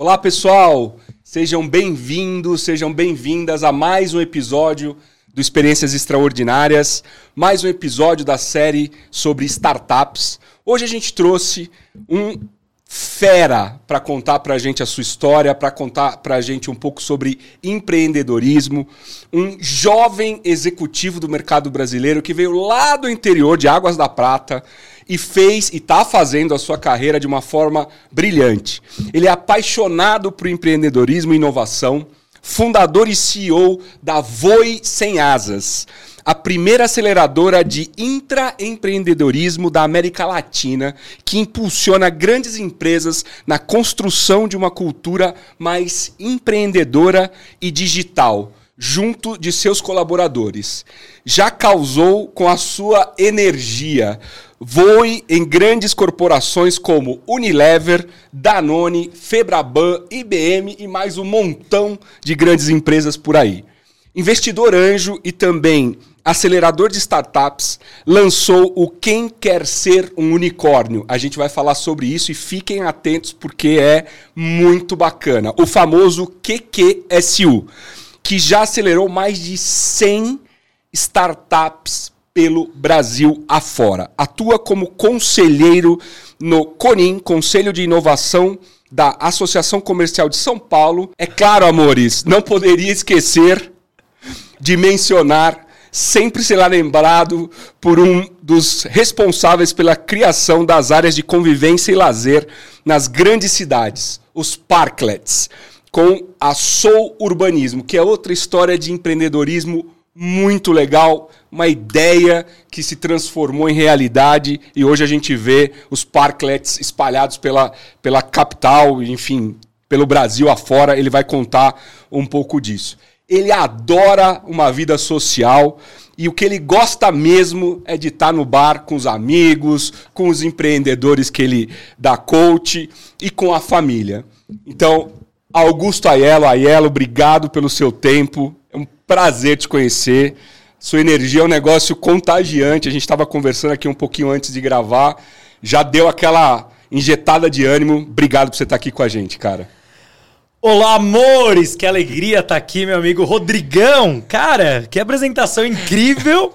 Olá, pessoal! Sejam bem-vindos, sejam bem-vindas a mais um episódio do Experiências Extraordinárias, mais um episódio da série sobre startups. Hoje a gente trouxe um fera para contar para a gente a sua história, para contar para a gente um pouco sobre empreendedorismo, um jovem executivo do mercado brasileiro que veio lá do interior de Águas da Prata e fez e está fazendo a sua carreira de uma forma brilhante. Ele é apaixonado por empreendedorismo e inovação, fundador e CEO da Voe Sem Asas a primeira aceleradora de intraempreendedorismo da América Latina, que impulsiona grandes empresas na construção de uma cultura mais empreendedora e digital, junto de seus colaboradores. Já causou com a sua energia. Voe em grandes corporações como Unilever, Danone, Febraban, IBM e mais um montão de grandes empresas por aí. Investidor anjo e também acelerador de startups, lançou o Quem Quer Ser um Unicórnio. A gente vai falar sobre isso e fiquem atentos porque é muito bacana. O famoso QQSU, que já acelerou mais de 100 startups pelo Brasil afora. Atua como conselheiro no CONIM, Conselho de Inovação da Associação Comercial de São Paulo. É claro, amores, não poderia esquecer de mencionar sempre será lembrado por um dos responsáveis pela criação das áreas de convivência e lazer nas grandes cidades, os parklets, com a Soul Urbanismo, que é outra história de empreendedorismo muito legal, uma ideia que se transformou em realidade e hoje a gente vê os parklets espalhados pela, pela capital, enfim, pelo Brasil afora. Ele vai contar um pouco disso ele adora uma vida social e o que ele gosta mesmo é de estar no bar com os amigos, com os empreendedores que ele dá coach e com a família. Então, Augusto Aiello, Aiello, obrigado pelo seu tempo. É um prazer te conhecer. Sua energia é um negócio contagiante. A gente estava conversando aqui um pouquinho antes de gravar. Já deu aquela injetada de ânimo. Obrigado por você estar aqui com a gente, cara. Olá, amores! Que alegria estar tá aqui, meu amigo Rodrigão. Cara, que apresentação incrível!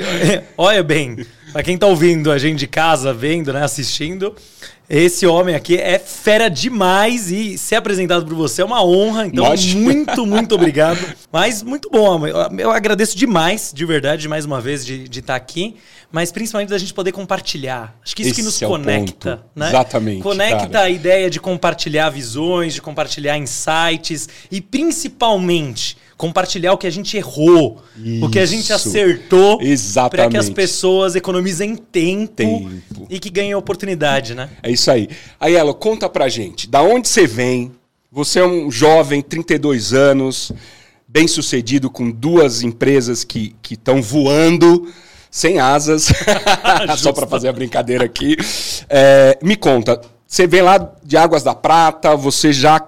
Olha bem, para quem tá ouvindo a gente de casa, vendo, né, assistindo, esse homem aqui é fera demais e ser apresentado por você é uma honra. Então, muito, muito obrigado. Mas muito bom. Eu agradeço demais, de verdade, mais uma vez, de, de estar aqui. Mas principalmente da gente poder compartilhar. Acho que isso Esse que nos é conecta. Né? Exatamente. Conecta cara. a ideia de compartilhar visões, de compartilhar insights e principalmente compartilhar o que a gente errou, Isso. o que a gente acertou, para que as pessoas economizem tempo, tempo, e que ganhem oportunidade, né? É isso aí. Aiello, conta pra gente, da onde você vem? Você é um jovem, 32 anos, bem sucedido com duas empresas que estão voando sem asas, só para fazer a brincadeira aqui. É, me conta, você vem lá de Águas da Prata, você já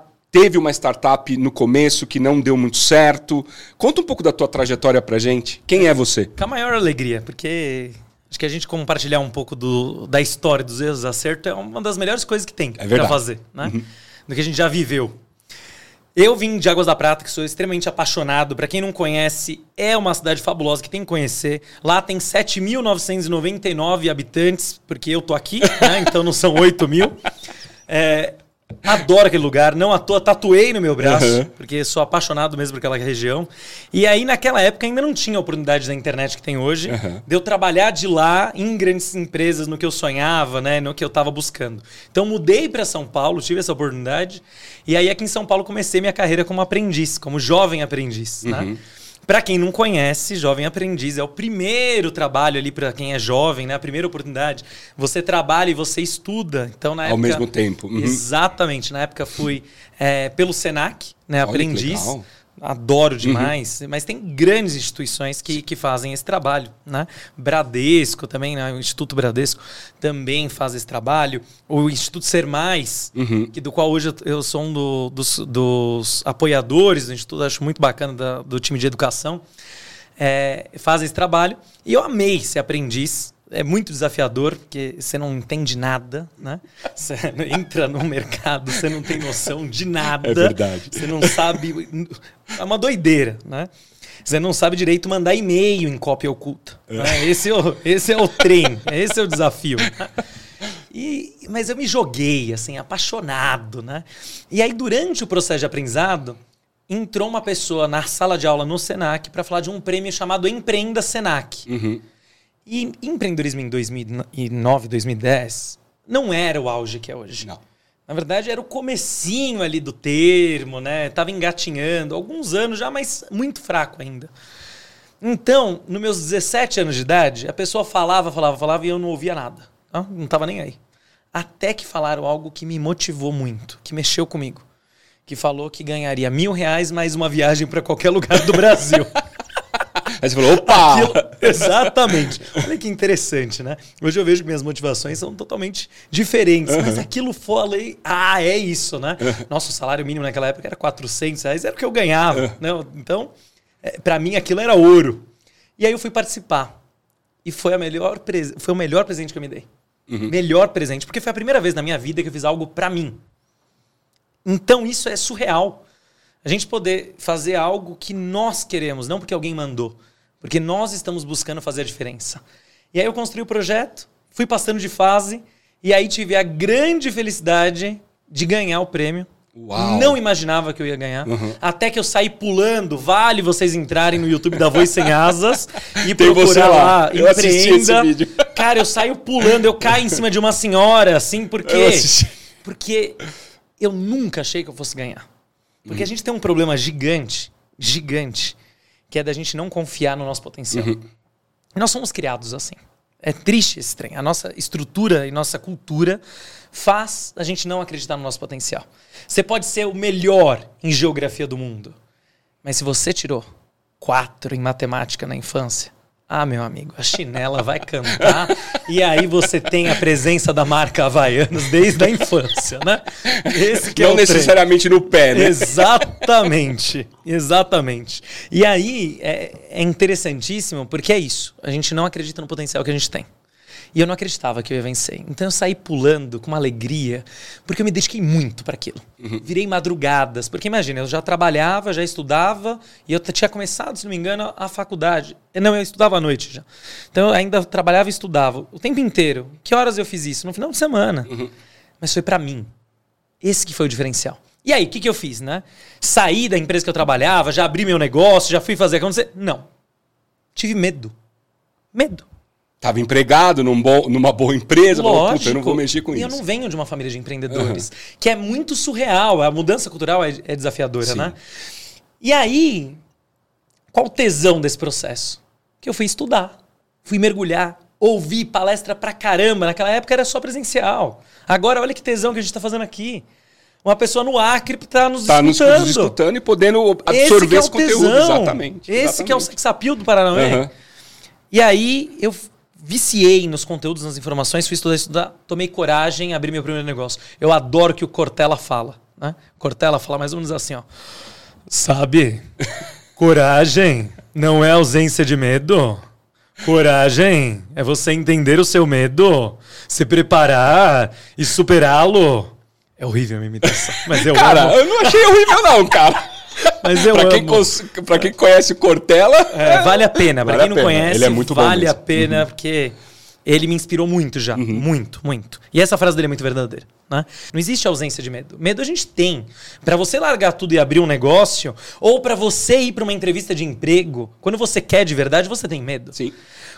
teve uma startup no começo que não deu muito certo. Conta um pouco da tua trajetória pra gente. Quem é você? Com a maior alegria, porque acho que a gente compartilhar um pouco do, da história dos erros e acertos é uma das melhores coisas que tem é para fazer, né? Uhum. Do que a gente já viveu. Eu vim de Águas da Prata, que sou extremamente apaixonado. Para quem não conhece, é uma cidade fabulosa que tem que conhecer. Lá tem 7.999 habitantes, porque eu tô aqui, né? então não são 8 mil. É, Adoro aquele lugar, não à toa tatuei no meu braço, uhum. porque sou apaixonado mesmo por aquela região. E aí, naquela época, ainda não tinha a oportunidade da internet que tem hoje, uhum. de eu trabalhar de lá em grandes empresas, no que eu sonhava, né, no que eu estava buscando. Então, mudei para São Paulo, tive essa oportunidade, e aí aqui em São Paulo comecei minha carreira como aprendiz, como jovem aprendiz, né? uhum. né? Para quem não conhece, Jovem Aprendiz é o primeiro trabalho ali para quem é jovem, né? A primeira oportunidade. Você trabalha e você estuda. Então, na Ao época, mesmo tempo. Uhum. Exatamente. Na época fui é, pelo Senac, né? Olha, aprendiz adoro uhum. demais, uhum. mas tem grandes instituições que, que fazem esse trabalho, né? Bradesco também, né? o Instituto Bradesco também faz esse trabalho, o Instituto Ser Mais, uhum. que, do qual hoje eu sou um do, dos, dos, apoiadores do Instituto, acho muito bacana da, do time de educação, é, faz esse trabalho, e eu amei ser aprendiz, é muito desafiador, porque você não entende nada, né? Você entra no mercado, você não tem noção de nada. É verdade. Você não sabe. É uma doideira, né? Você não sabe direito mandar e-mail em cópia oculta. É. Né? Esse, é o, esse é o trem, esse é o desafio. E, mas eu me joguei, assim, apaixonado, né? E aí, durante o processo de aprendizado, entrou uma pessoa na sala de aula no Senac para falar de um prêmio chamado Empreenda Senac. Uhum. E empreendedorismo em 2009, 2010 não era o auge que é hoje. Não. Na verdade, era o comecinho ali do termo, né? Tava engatinhando, alguns anos já, mas muito fraco ainda. Então, nos meus 17 anos de idade, a pessoa falava, falava, falava e eu não ouvia nada. Não, tava nem aí. Até que falaram algo que me motivou muito, que mexeu comigo. Que falou que ganharia mil reais mais uma viagem para qualquer lugar do Brasil. Aí você falou, opa! Aquilo, exatamente. Olha que interessante, né? Hoje eu vejo que minhas motivações são totalmente diferentes. Uhum. Mas aquilo falei, ah, é isso, né? Nosso salário mínimo naquela época era 400 reais, era o que eu ganhava. Uhum. Né? Então, é, para mim aquilo era ouro. E aí eu fui participar. E foi, a melhor foi o melhor presente que eu me dei. Uhum. Melhor presente. Porque foi a primeira vez na minha vida que eu fiz algo para mim. Então isso é surreal. A gente poder fazer algo que nós queremos, não porque alguém mandou. Porque nós estamos buscando fazer a diferença. E aí eu construí o projeto, fui passando de fase, e aí tive a grande felicidade de ganhar o prêmio. Uau. Não imaginava que eu ia ganhar. Uhum. Até que eu saí pulando. Vale vocês entrarem no YouTube da Voz Sem Asas e Tem procurar lá, lá eu empreenda. Cara, eu saio pulando, eu caio em cima de uma senhora, assim, porque. Eu porque eu nunca achei que eu fosse ganhar. Porque uhum. a gente tem um problema gigante, gigante, que é da gente não confiar no nosso potencial. Uhum. E nós somos criados assim. É triste esse trem. A nossa estrutura e nossa cultura faz a gente não acreditar no nosso potencial. Você pode ser o melhor em geografia do mundo, mas se você tirou quatro em matemática na infância, ah, meu amigo, a chinela vai cantar e aí você tem a presença da marca Havaianos desde a infância, né? Esse que é Não é necessariamente no pé, né? Exatamente, exatamente. E aí é, é interessantíssimo porque é isso. A gente não acredita no potencial que a gente tem. E eu não acreditava que eu ia vencer. Então eu saí pulando com uma alegria, porque eu me dediquei muito para aquilo. Uhum. Virei madrugadas, porque imagina, eu já trabalhava, já estudava, e eu tinha começado, se não me engano, a faculdade. Não, eu estudava à noite já. Então eu ainda trabalhava e estudava o tempo inteiro. Que horas eu fiz isso? No final de semana. Uhum. Mas foi para mim. Esse que foi o diferencial. E aí, o que, que eu fiz, né? Saí da empresa que eu trabalhava, já abri meu negócio, já fui fazer acontecer. Não. Tive medo. Medo. Estava empregado num bom, numa boa empresa, Lógico. Falou, eu não vou mexer com e isso. eu não venho de uma família de empreendedores, uhum. que é muito surreal. A mudança cultural é, é desafiadora, Sim. né? E aí, qual o tesão desse processo? Que eu fui estudar, fui mergulhar, ouvi palestra pra caramba. Naquela época era só presencial. Agora, olha que tesão que a gente está fazendo aqui. Uma pessoa no Acre está nos tá escutando. nos escutando e podendo absorver esse, é esse conteúdo. Exatamente. Esse exatamente. que é o sex appeal do Paranauê. Uhum. E aí eu viciei nos conteúdos, nas informações, fui estudar, estudar, tomei coragem, abri meu primeiro negócio. Eu adoro que o Cortella fala, né? Cortella fala mais ou menos assim, ó. Sabe? Coragem não é ausência de medo. Coragem é você entender o seu medo, se preparar e superá-lo. É horrível a minha imitação, mas eu Cara, amo. eu não achei horrível não, cara. Mas eu pra, quem pra quem conhece o Cortella. É, vale a pena. Pra vale quem não conhece, ele é muito vale a pena, uhum. porque ele me inspirou muito já. Uhum. Muito, muito. E essa frase dele é muito verdadeira. Né? Não existe ausência de medo. Medo a gente tem. Para você largar tudo e abrir um negócio, ou para você ir para uma entrevista de emprego, quando você quer de verdade, você tem medo. Sim.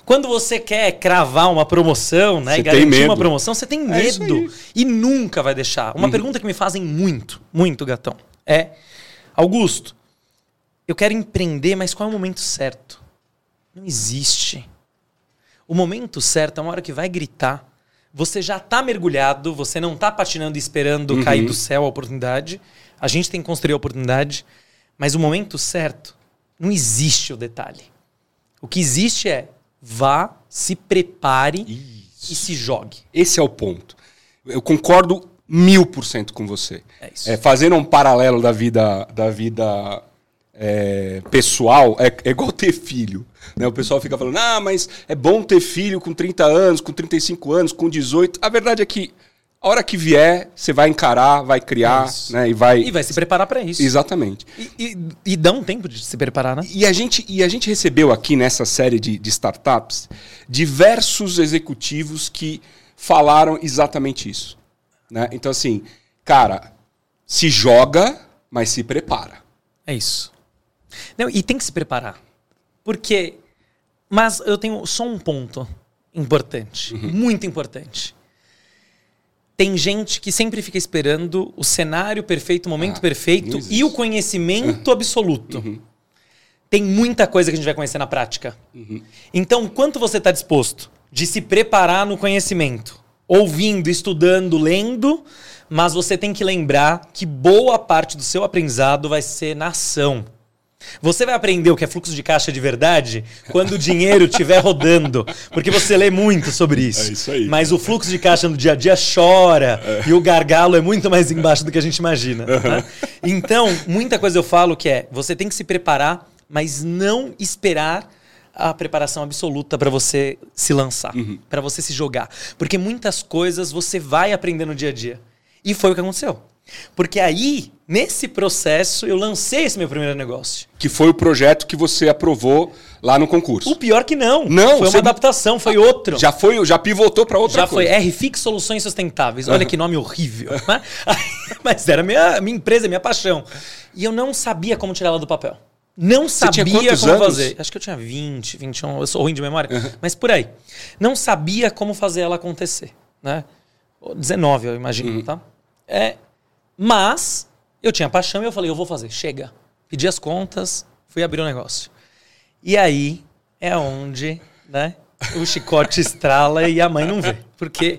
Quando você quer cravar uma promoção, né, você e garantir uma promoção, você tem é medo é e nunca vai deixar. Uma uhum. pergunta que me fazem muito, muito, gatão, é Augusto, eu quero empreender, mas qual é o momento certo? Não existe. O momento certo é uma hora que vai gritar. Você já está mergulhado, você não está patinando e esperando uhum. cair do céu a oportunidade. A gente tem que construir a oportunidade. Mas o momento certo, não existe o detalhe. O que existe é vá, se prepare Isso. e se jogue. Esse é o ponto. Eu concordo mil por cento com você. É isso. É, fazendo um paralelo da vida, da vida é, pessoal é, é, igual ter filho. Né? O pessoal fica falando, ah, mas é bom ter filho com 30 anos, com 35 anos, com 18. A verdade é que a hora que vier, você vai encarar, vai criar, né? E vai. E vai se preparar para isso. Exatamente. E, e, e, dá um tempo de se preparar, né? E a gente, e a gente recebeu aqui nessa série de, de startups diversos executivos que falaram exatamente isso. Né? Então, assim, cara, se joga, mas se prepara. É isso. Não, e tem que se preparar. Porque. Mas eu tenho só um ponto importante, uhum. muito importante tem gente que sempre fica esperando o cenário perfeito, o momento ah, perfeito e o conhecimento absoluto. Uhum. Tem muita coisa que a gente vai conhecer na prática. Uhum. Então, quanto você está disposto de se preparar no conhecimento? Ouvindo, estudando, lendo, mas você tem que lembrar que boa parte do seu aprendizado vai ser na ação. Você vai aprender o que é fluxo de caixa de verdade quando o dinheiro estiver rodando, porque você lê muito sobre isso. É isso aí. Mas o fluxo de caixa no dia a dia chora é. e o gargalo é muito mais embaixo do que a gente imagina. Né? Então, muita coisa eu falo que é: você tem que se preparar, mas não esperar a preparação absoluta para você se lançar, uhum. para você se jogar, porque muitas coisas você vai aprender no dia a dia. E foi o que aconteceu. Porque aí, nesse processo, eu lancei esse meu primeiro negócio. Que foi o projeto que você aprovou lá no concurso. O pior que não. Não. Foi uma adaptação, foi outro. Já foi, já pivotou para outra já coisa. Já foi RFix Soluções Sustentáveis. Olha uhum. que nome horrível. Né? Mas era minha, minha empresa, minha paixão. E eu não sabia como tirar ela do papel. Não sabia como anos? fazer. Acho que eu tinha 20, 21, eu sou ruim de memória, uhum. mas por aí. Não sabia como fazer ela acontecer, né? 19, eu imagino, uhum. tá? É, mas eu tinha paixão e eu falei, eu vou fazer, chega. Pedi as contas, fui abrir o um negócio. E aí é onde, né, o chicote estrala e a mãe não vê. Porque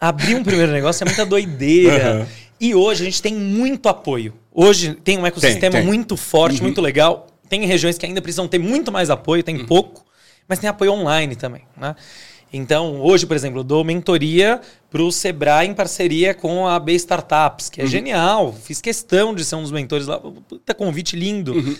abrir um primeiro negócio é muita doideira. Uhum. E hoje a gente tem muito apoio. Hoje tem um ecossistema tem, tem. muito forte, uhum. muito legal. Tem regiões que ainda precisam ter muito mais apoio, tem uhum. pouco, mas tem apoio online também, né? Então, hoje, por exemplo, eu dou mentoria para o Sebrae em parceria com a B Startups, que é uhum. genial. Fiz questão de ser um dos mentores lá. Puta convite lindo. Uhum.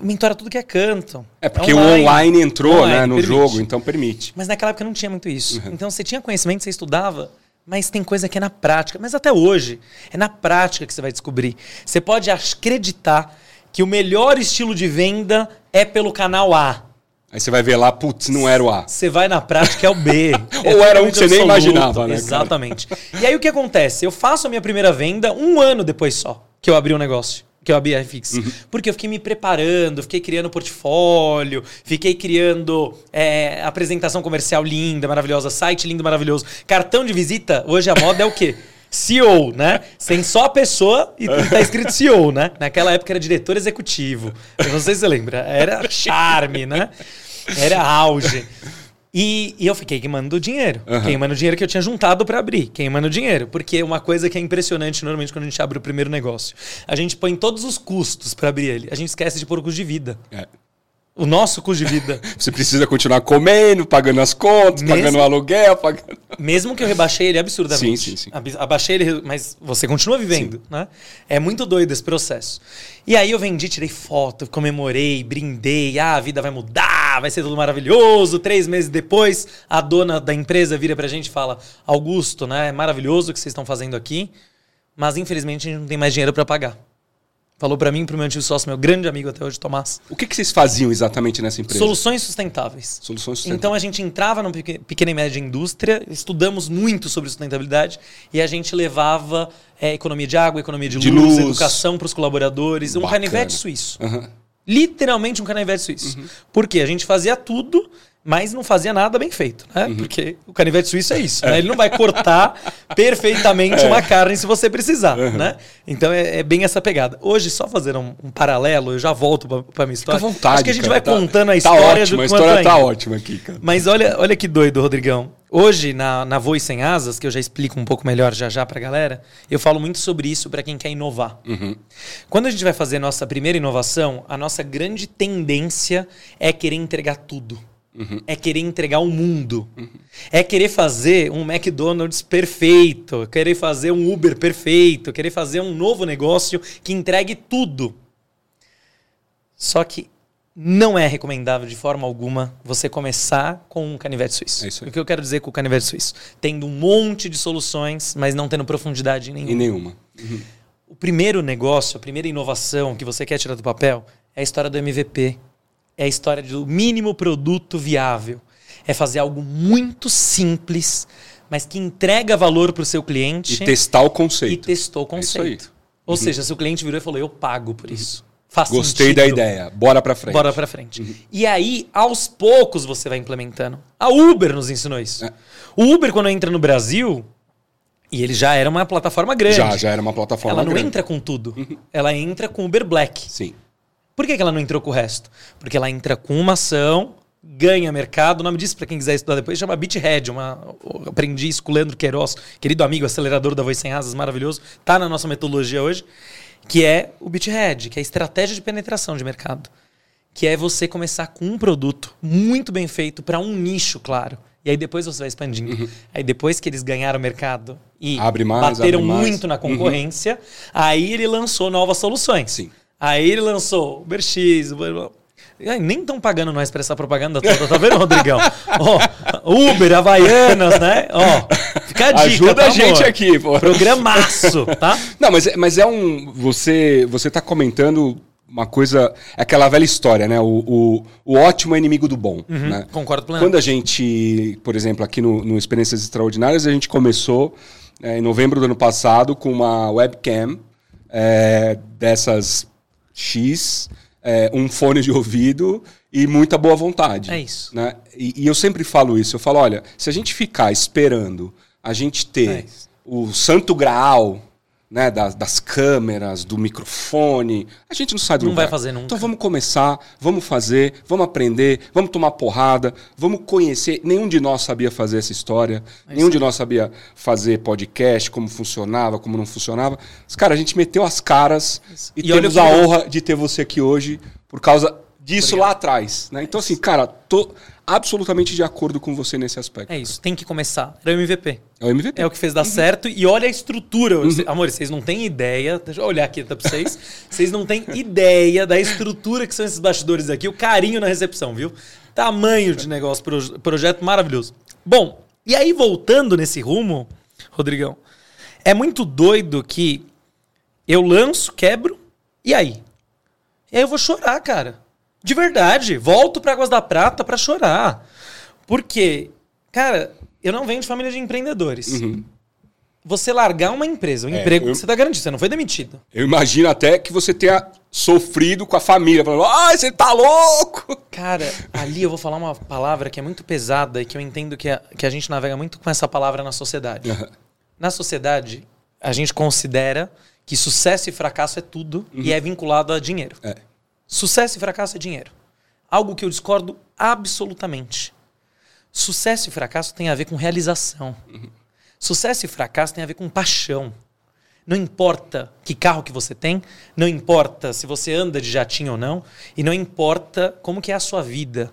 Mentora tudo que é canto. É porque online. o online entrou online, né, no permite. jogo, então permite. Mas naquela época não tinha muito isso. Uhum. Então você tinha conhecimento, você estudava, mas tem coisa que é na prática. Mas até hoje, é na prática que você vai descobrir. Você pode acreditar que o melhor estilo de venda é pelo canal A. Aí você vai ver lá, putz, não era o A. Você vai na prática, é o B. Ou era um que você nem imaginava, né? Exatamente. Cara? E aí o que acontece? Eu faço a minha primeira venda um ano depois só que eu abri o um negócio. Que eu abri a FX. Uhum. Porque eu fiquei me preparando, fiquei criando portfólio, fiquei criando é, apresentação comercial linda, maravilhosa, site lindo, maravilhoso. Cartão de visita, hoje a moda é o quê? CEO, né? Sem só a pessoa e tá escrito CEO, né? Naquela época era diretor executivo. Eu não sei se você lembra. Era charme, né? Era auge. E, e, eu fiquei queimando dinheiro. Uhum. Queimando dinheiro que eu tinha juntado para abrir. Queimando dinheiro. Porque uma coisa que é impressionante normalmente quando a gente abre o primeiro negócio. A gente põe todos os custos para abrir ele. A gente esquece de pôr o custo de vida. É. O nosso custo de vida. Você precisa continuar comendo, pagando as contas, mesmo, pagando o aluguel, pagando... Mesmo que eu rebaixei ele absurdamente. Sim, sim, sim. Abaixei ele, mas você continua vivendo, sim. né? É muito doido esse processo. E aí eu vendi, tirei foto, comemorei, brindei. Ah, a vida vai mudar, vai ser tudo maravilhoso. Três meses depois, a dona da empresa vira pra gente e fala: Augusto, né? É maravilhoso o que vocês estão fazendo aqui, mas infelizmente a gente não tem mais dinheiro para pagar. Falou para mim, para o meu antigo sócio, meu grande amigo até hoje, Tomás. O que, que vocês faziam exatamente nessa empresa? Soluções sustentáveis. Soluções sustentáveis. Então a gente entrava na pequena e média indústria, estudamos muito sobre sustentabilidade e a gente levava é, economia de água, economia de, de luz, luz, educação para os colaboradores, Bacana. um canivete suíço. Uhum. Literalmente um canivete suíço. Uhum. Porque a gente fazia tudo mas não fazia nada bem feito, né? Uhum. Porque o canivete suíço é isso, né? Ele não vai cortar perfeitamente é. uma carne se você precisar, uhum. né? Então é, é, bem essa pegada. Hoje, só fazer um, um paralelo, eu já volto para minha história. Fica à vontade, Acho que a gente cara, vai tá, contando a história tá ótimo, do A história tá ótima aqui, cara. Mas olha, olha que doido, Rodrigão. Hoje, na, na Voe Sem Asas, que eu já explico um pouco melhor já já pra galera, eu falo muito sobre isso para quem quer inovar. Uhum. Quando a gente vai fazer nossa primeira inovação, a nossa grande tendência é querer entregar tudo. Uhum. É querer entregar o mundo. Uhum. É querer fazer um McDonald's perfeito. Querer fazer um Uber perfeito. Querer fazer um novo negócio que entregue tudo. Só que não é recomendável de forma alguma você começar com um canivete suíço. É. O que eu quero dizer com o canivete suíço? Tendo um monte de soluções, mas não tendo profundidade nenhuma. Em nenhuma. Uhum. O primeiro negócio, a primeira inovação que você quer tirar do papel é a história do MVP. É a história do mínimo produto viável. É fazer algo muito simples, mas que entrega valor para o seu cliente. E testar o conceito. E testou o conceito. É Ou uhum. seja, se o cliente virou e falou, eu pago por isso. Faz Gostei sentido. da ideia. Bora pra frente. Bora pra frente. Uhum. E aí, aos poucos, você vai implementando. A Uber nos ensinou isso. É. O Uber, quando entra no Brasil, e ele já era uma plataforma grande. Já, já era uma plataforma ela grande. Ela não entra com tudo. Uhum. Ela entra com Uber Black. Sim. Por que, que ela não entrou com o resto? Porque ela entra com uma ação, ganha mercado. O nome disso, para quem quiser estudar depois, chama Beathead. Uma, aprendi isso com o Leandro Queiroz, querido amigo, acelerador da Voz Sem Asas, maravilhoso. Tá na nossa metodologia hoje que é o beachhead, que é a estratégia de penetração de mercado. Que é você começar com um produto muito bem feito para um nicho, claro. E aí depois você vai expandindo. Uhum. Aí depois que eles ganharam o mercado e mais, bateram muito na uhum. concorrência, uhum. aí ele lançou novas soluções. Sim. Aí ele lançou o BerX, o nem estão pagando nós para essa propaganda toda, tá vendo, Rodrigão? oh, Uber, Havaianas, né? Ó, oh, fica a dica, Ajuda tá, a gente amor? aqui, pô. Programaço, tá? Não, mas, é, mas é um... Você, você tá comentando uma coisa... É aquela velha história, né? O, o, o ótimo é inimigo do bom, uhum, né? Concordo plenamente. Quando a gente, por exemplo, aqui no, no Experiências Extraordinárias, a gente começou é, em novembro do ano passado com uma webcam é, dessas X é, um fone de ouvido e muita boa vontade. É isso. Né? E, e, eu sempre falo isso. Eu falo, olha, se a gente ficar esperando a gente ter é o santo graal né, das, das, câmeras, do microfone. A gente não sai do Não lugar. vai fazer nunca. Então vamos começar, vamos fazer, vamos aprender, vamos tomar porrada, vamos conhecer. Nenhum de nós sabia fazer essa história, é nenhum de nós sabia fazer podcast, como funcionava, como não funcionava. Mas, cara, a gente meteu as caras e, e temos a honra de ter você aqui hoje por causa disso Obrigado. lá atrás. Né? Então, assim, cara, tô absolutamente de acordo com você nesse aspecto. É isso, tem que começar. Era o MVP. É o MVP. É o que fez dar uhum. certo. E olha a estrutura. Uhum. Amor, vocês não têm ideia. Deixa eu olhar aqui tá, pra vocês. vocês não têm ideia da estrutura que são esses bastidores aqui. O carinho na recepção, viu? Tamanho de negócio, proje projeto maravilhoso. Bom, e aí voltando nesse rumo, Rodrigão, é muito doido que eu lanço, quebro, e aí? E aí eu vou chorar, cara. De verdade. Volto para Águas da Prata para chorar. Porque, cara, eu não venho de família de empreendedores. Uhum. Você largar uma empresa, um é, emprego eu, você tá garantido, você não foi demitido. Eu imagino até que você tenha sofrido com a família, falando, ai, você tá louco! Cara, ali eu vou falar uma palavra que é muito pesada e que eu entendo que a, que a gente navega muito com essa palavra na sociedade. Uhum. Na sociedade, a gente considera que sucesso e fracasso é tudo uhum. e é vinculado a dinheiro. É. Sucesso e fracasso é dinheiro. Algo que eu discordo absolutamente. Sucesso e fracasso tem a ver com realização. Sucesso e fracasso tem a ver com paixão. Não importa que carro que você tem, não importa se você anda de jatinho ou não, e não importa como que é a sua vida.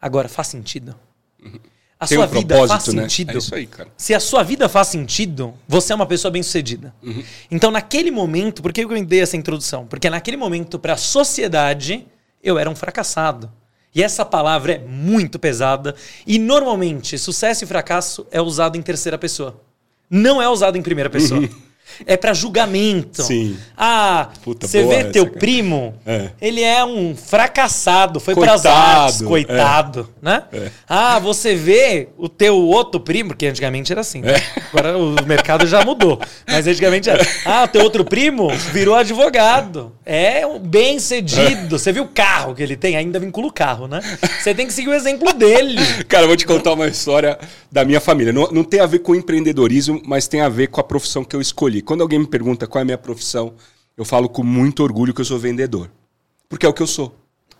Agora, faz sentido? Uhum. A Tem sua um vida faz né? sentido? É isso aí, cara. Se a sua vida faz sentido, você é uma pessoa bem-sucedida. Uhum. Então, naquele momento, por que eu dei essa introdução? Porque naquele momento, para a sociedade, eu era um fracassado. E essa palavra é muito pesada. E normalmente, sucesso e fracasso é usado em terceira pessoa. Não é usado em primeira pessoa. Uhum é para julgamento. Sim. Ah, você vê teu cara. primo, é. ele é um fracassado, foi para as artes, coitado, é. né? É. Ah, você vê o teu outro primo, que antigamente era assim, né? agora o mercado já mudou, mas antigamente era. Ah, o teu outro primo virou advogado, é bem cedido. Você viu o carro que ele tem? Ainda vincula o carro, né? Você tem que seguir o exemplo dele. Cara, eu vou te contar uma história da minha família. Não, não tem a ver com empreendedorismo, mas tem a ver com a profissão que eu escolhi. Quando alguém me pergunta qual é a minha profissão, eu falo com muito orgulho que eu sou vendedor. Porque é o que eu sou.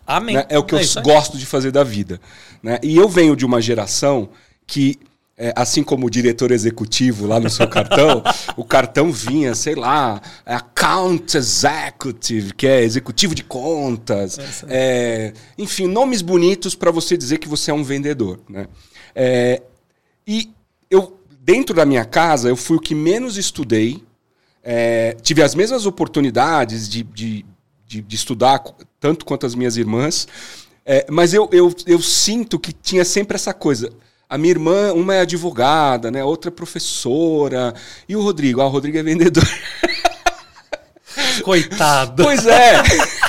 Amém. Né? É o que é eu gosto de fazer da vida. Né? E eu venho de uma geração que, é, assim como o diretor executivo lá no seu cartão, o cartão vinha, sei lá, account executive, que é executivo de contas. É, enfim, nomes bonitos para você dizer que você é um vendedor. Né? É, e eu, dentro da minha casa, eu fui o que menos estudei é, tive as mesmas oportunidades de, de, de, de estudar tanto quanto as minhas irmãs. É, mas eu, eu, eu sinto que tinha sempre essa coisa. A minha irmã, uma é advogada, né? outra é professora. E o Rodrigo? Ah, o Rodrigo é vendedor. Coitado. Pois é.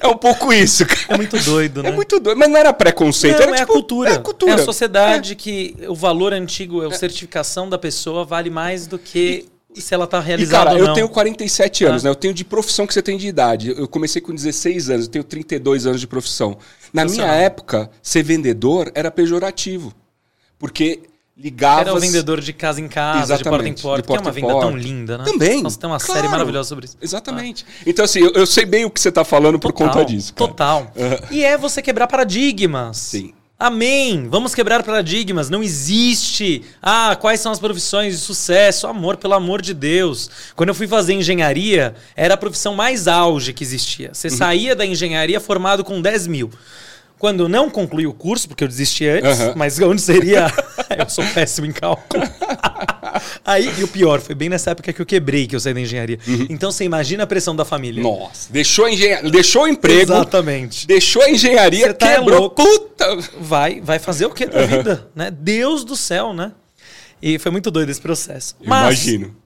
É um pouco isso, cara. É muito doido, é né? É muito doido. Mas não era preconceito, não, era é tipo, a cultura. É a cultura. É a sociedade é. que o valor antigo, a certificação da pessoa vale mais do que e se ela está realizada e, cara, ou não. eu tenho 47 anos, ah. né? Eu tenho de profissão que você tem de idade. Eu comecei com 16 anos, eu tenho 32 anos de profissão. Na minha época, ser vendedor era pejorativo. Porque ligava. Era o vendedor de casa em casa, de porta em porta, porta que é uma venda tão linda, né? Também. Nossa, tem uma claro. série maravilhosa sobre isso. Exatamente. Ah. Então, assim, eu, eu, sei bem o que você está falando total, por conta disso. Cara. Total. E é você quebrar paradigmas. Sim. Amém! Vamos quebrar paradigmas. Não existe. Ah, quais são as profissões de sucesso? Amor, pelo amor de Deus. Quando eu fui fazer engenharia, era a profissão mais auge que existia. Você uhum. saía da engenharia formado com 10 mil. Quando eu não concluí o curso, porque eu desisti antes, uhum. mas onde seria. eu sou péssimo em cálculo. Aí, e o pior, foi bem nessa época que eu quebrei, que eu saí da engenharia. Uhum. Então você imagina a pressão da família. Nossa, deixou, a engenharia, deixou o emprego. Exatamente. Deixou a engenharia, você tá quebrou. Louco. Puta! Vai, vai fazer o que da vida? Né? Deus do céu, né? E foi muito doido esse processo. Mas, Imagino.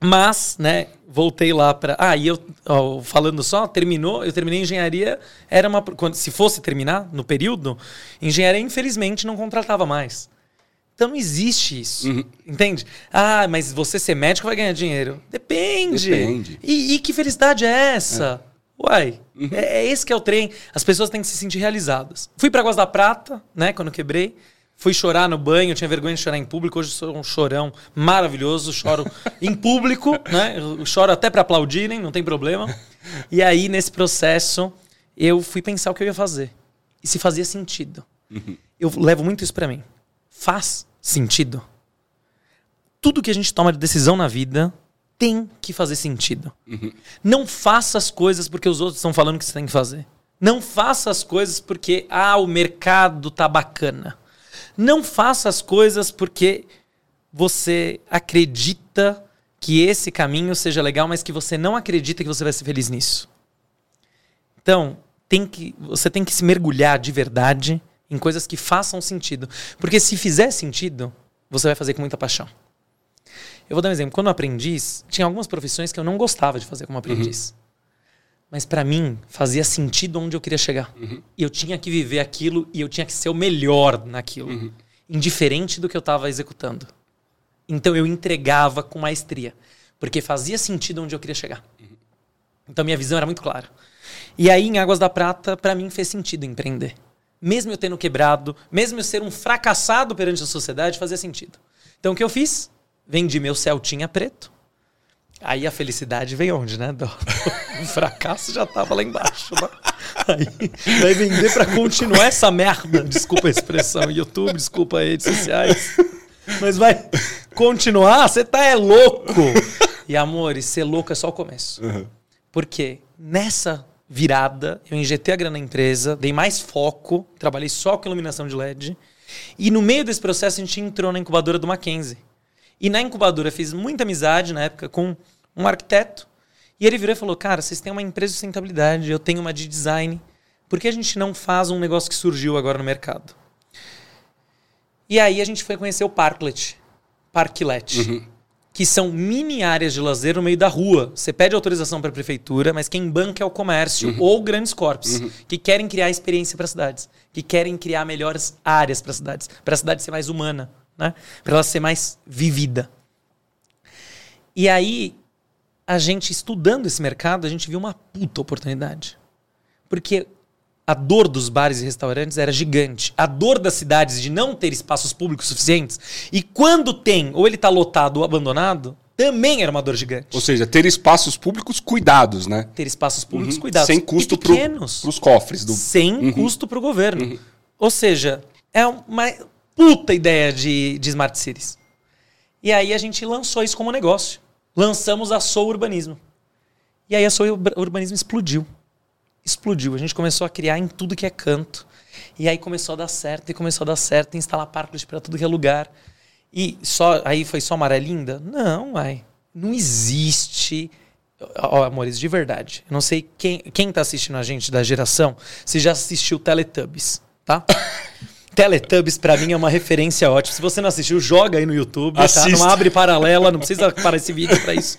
Mas, né, voltei lá para. Ah, e eu, ó, falando só, terminou, eu terminei engenharia, era uma. Quando, se fosse terminar no período, engenharia, infelizmente, não contratava mais. Então não existe isso. Uhum. Entende? Ah, mas você ser médico vai ganhar dinheiro. Depende. Depende. E, e que felicidade é essa? É. Uai, uhum. é, é, esse que é o trem. As pessoas têm que se sentir realizadas. Fui para Águas da Prata, né, quando quebrei. Fui chorar no banho, tinha vergonha de chorar em público. Hoje sou um chorão maravilhoso, choro em público, né? Eu choro até para aplaudirem, não tem problema. E aí, nesse processo, eu fui pensar o que eu ia fazer. E se fazia sentido. Uhum. Eu levo muito isso para mim. Faz sentido? Tudo que a gente toma de decisão na vida tem que fazer sentido. Uhum. Não faça as coisas porque os outros estão falando que você tem que fazer. Não faça as coisas porque ah, o mercado tá bacana. Não faça as coisas porque você acredita que esse caminho seja legal, mas que você não acredita que você vai ser feliz nisso. Então, tem que, você tem que se mergulhar de verdade em coisas que façam sentido. Porque se fizer sentido, você vai fazer com muita paixão. Eu vou dar um exemplo. Quando eu aprendiz, tinha algumas profissões que eu não gostava de fazer como aprendiz. Uhum. Mas para mim fazia sentido onde eu queria chegar. Uhum. Eu tinha que viver aquilo e eu tinha que ser o melhor naquilo, uhum. indiferente do que eu estava executando. Então eu entregava com maestria, porque fazia sentido onde eu queria chegar. Uhum. Então minha visão era muito clara. E aí em Águas da Prata, para mim fez sentido empreender. Mesmo eu tendo quebrado, mesmo eu ser um fracassado perante a sociedade, fazia sentido. Então o que eu fiz? Vendi meu Celtinha preto Aí a felicidade vem onde, né? O fracasso já tava lá embaixo. Né? Aí vai vender para continuar essa merda. Desculpa a expressão, YouTube, desculpa redes sociais. Mas vai continuar, você tá é louco. E amores, ser louco é só o começo. Uhum. Porque nessa virada, eu injetei a grana na empresa, dei mais foco, trabalhei só com iluminação de LED. E no meio desse processo a gente entrou na incubadora do Mackenzie. E na incubadora fiz muita amizade na época com um arquiteto. E ele virou e falou: Cara, vocês têm uma empresa de sustentabilidade, eu tenho uma de design. Por que a gente não faz um negócio que surgiu agora no mercado? E aí a gente foi conhecer o Parklet, Parklet, uhum. que são mini áreas de lazer no meio da rua. Você pede autorização para a prefeitura, mas quem banca é o comércio uhum. ou grandes corpos uhum. que querem criar experiência para cidades, que querem criar melhores áreas para cidades, para a cidade ser mais humana né? Para ela ser mais vivida. E aí, a gente estudando esse mercado, a gente viu uma puta oportunidade. Porque a dor dos bares e restaurantes era gigante. A dor das cidades de não ter espaços públicos suficientes. E quando tem, ou ele está lotado ou abandonado, também era uma dor gigante. Ou seja, ter espaços públicos cuidados, né? Ter espaços públicos uhum. cuidados. Sem custo para os cofres. Do... Sem uhum. custo para o governo. Uhum. Ou seja, é uma puta ideia de, de Smart Cities. E aí a gente lançou isso como negócio. Lançamos a Sou Urbanismo. E aí a Sou Urbanismo explodiu. Explodiu. A gente começou a criar em tudo que é canto. E aí começou a dar certo, e começou a dar certo, instalar parques para tudo que é lugar. E só aí foi só Maré Linda? Não, ai. Não existe Ó, amores, de verdade. Eu não sei quem, quem tá assistindo a gente da geração se já assistiu Teletubbies, tá? Teletubbies, pra mim, é uma referência ótima. Se você não assistiu, joga aí no YouTube, tá? Não abre paralela, não precisa parar esse vídeo pra isso.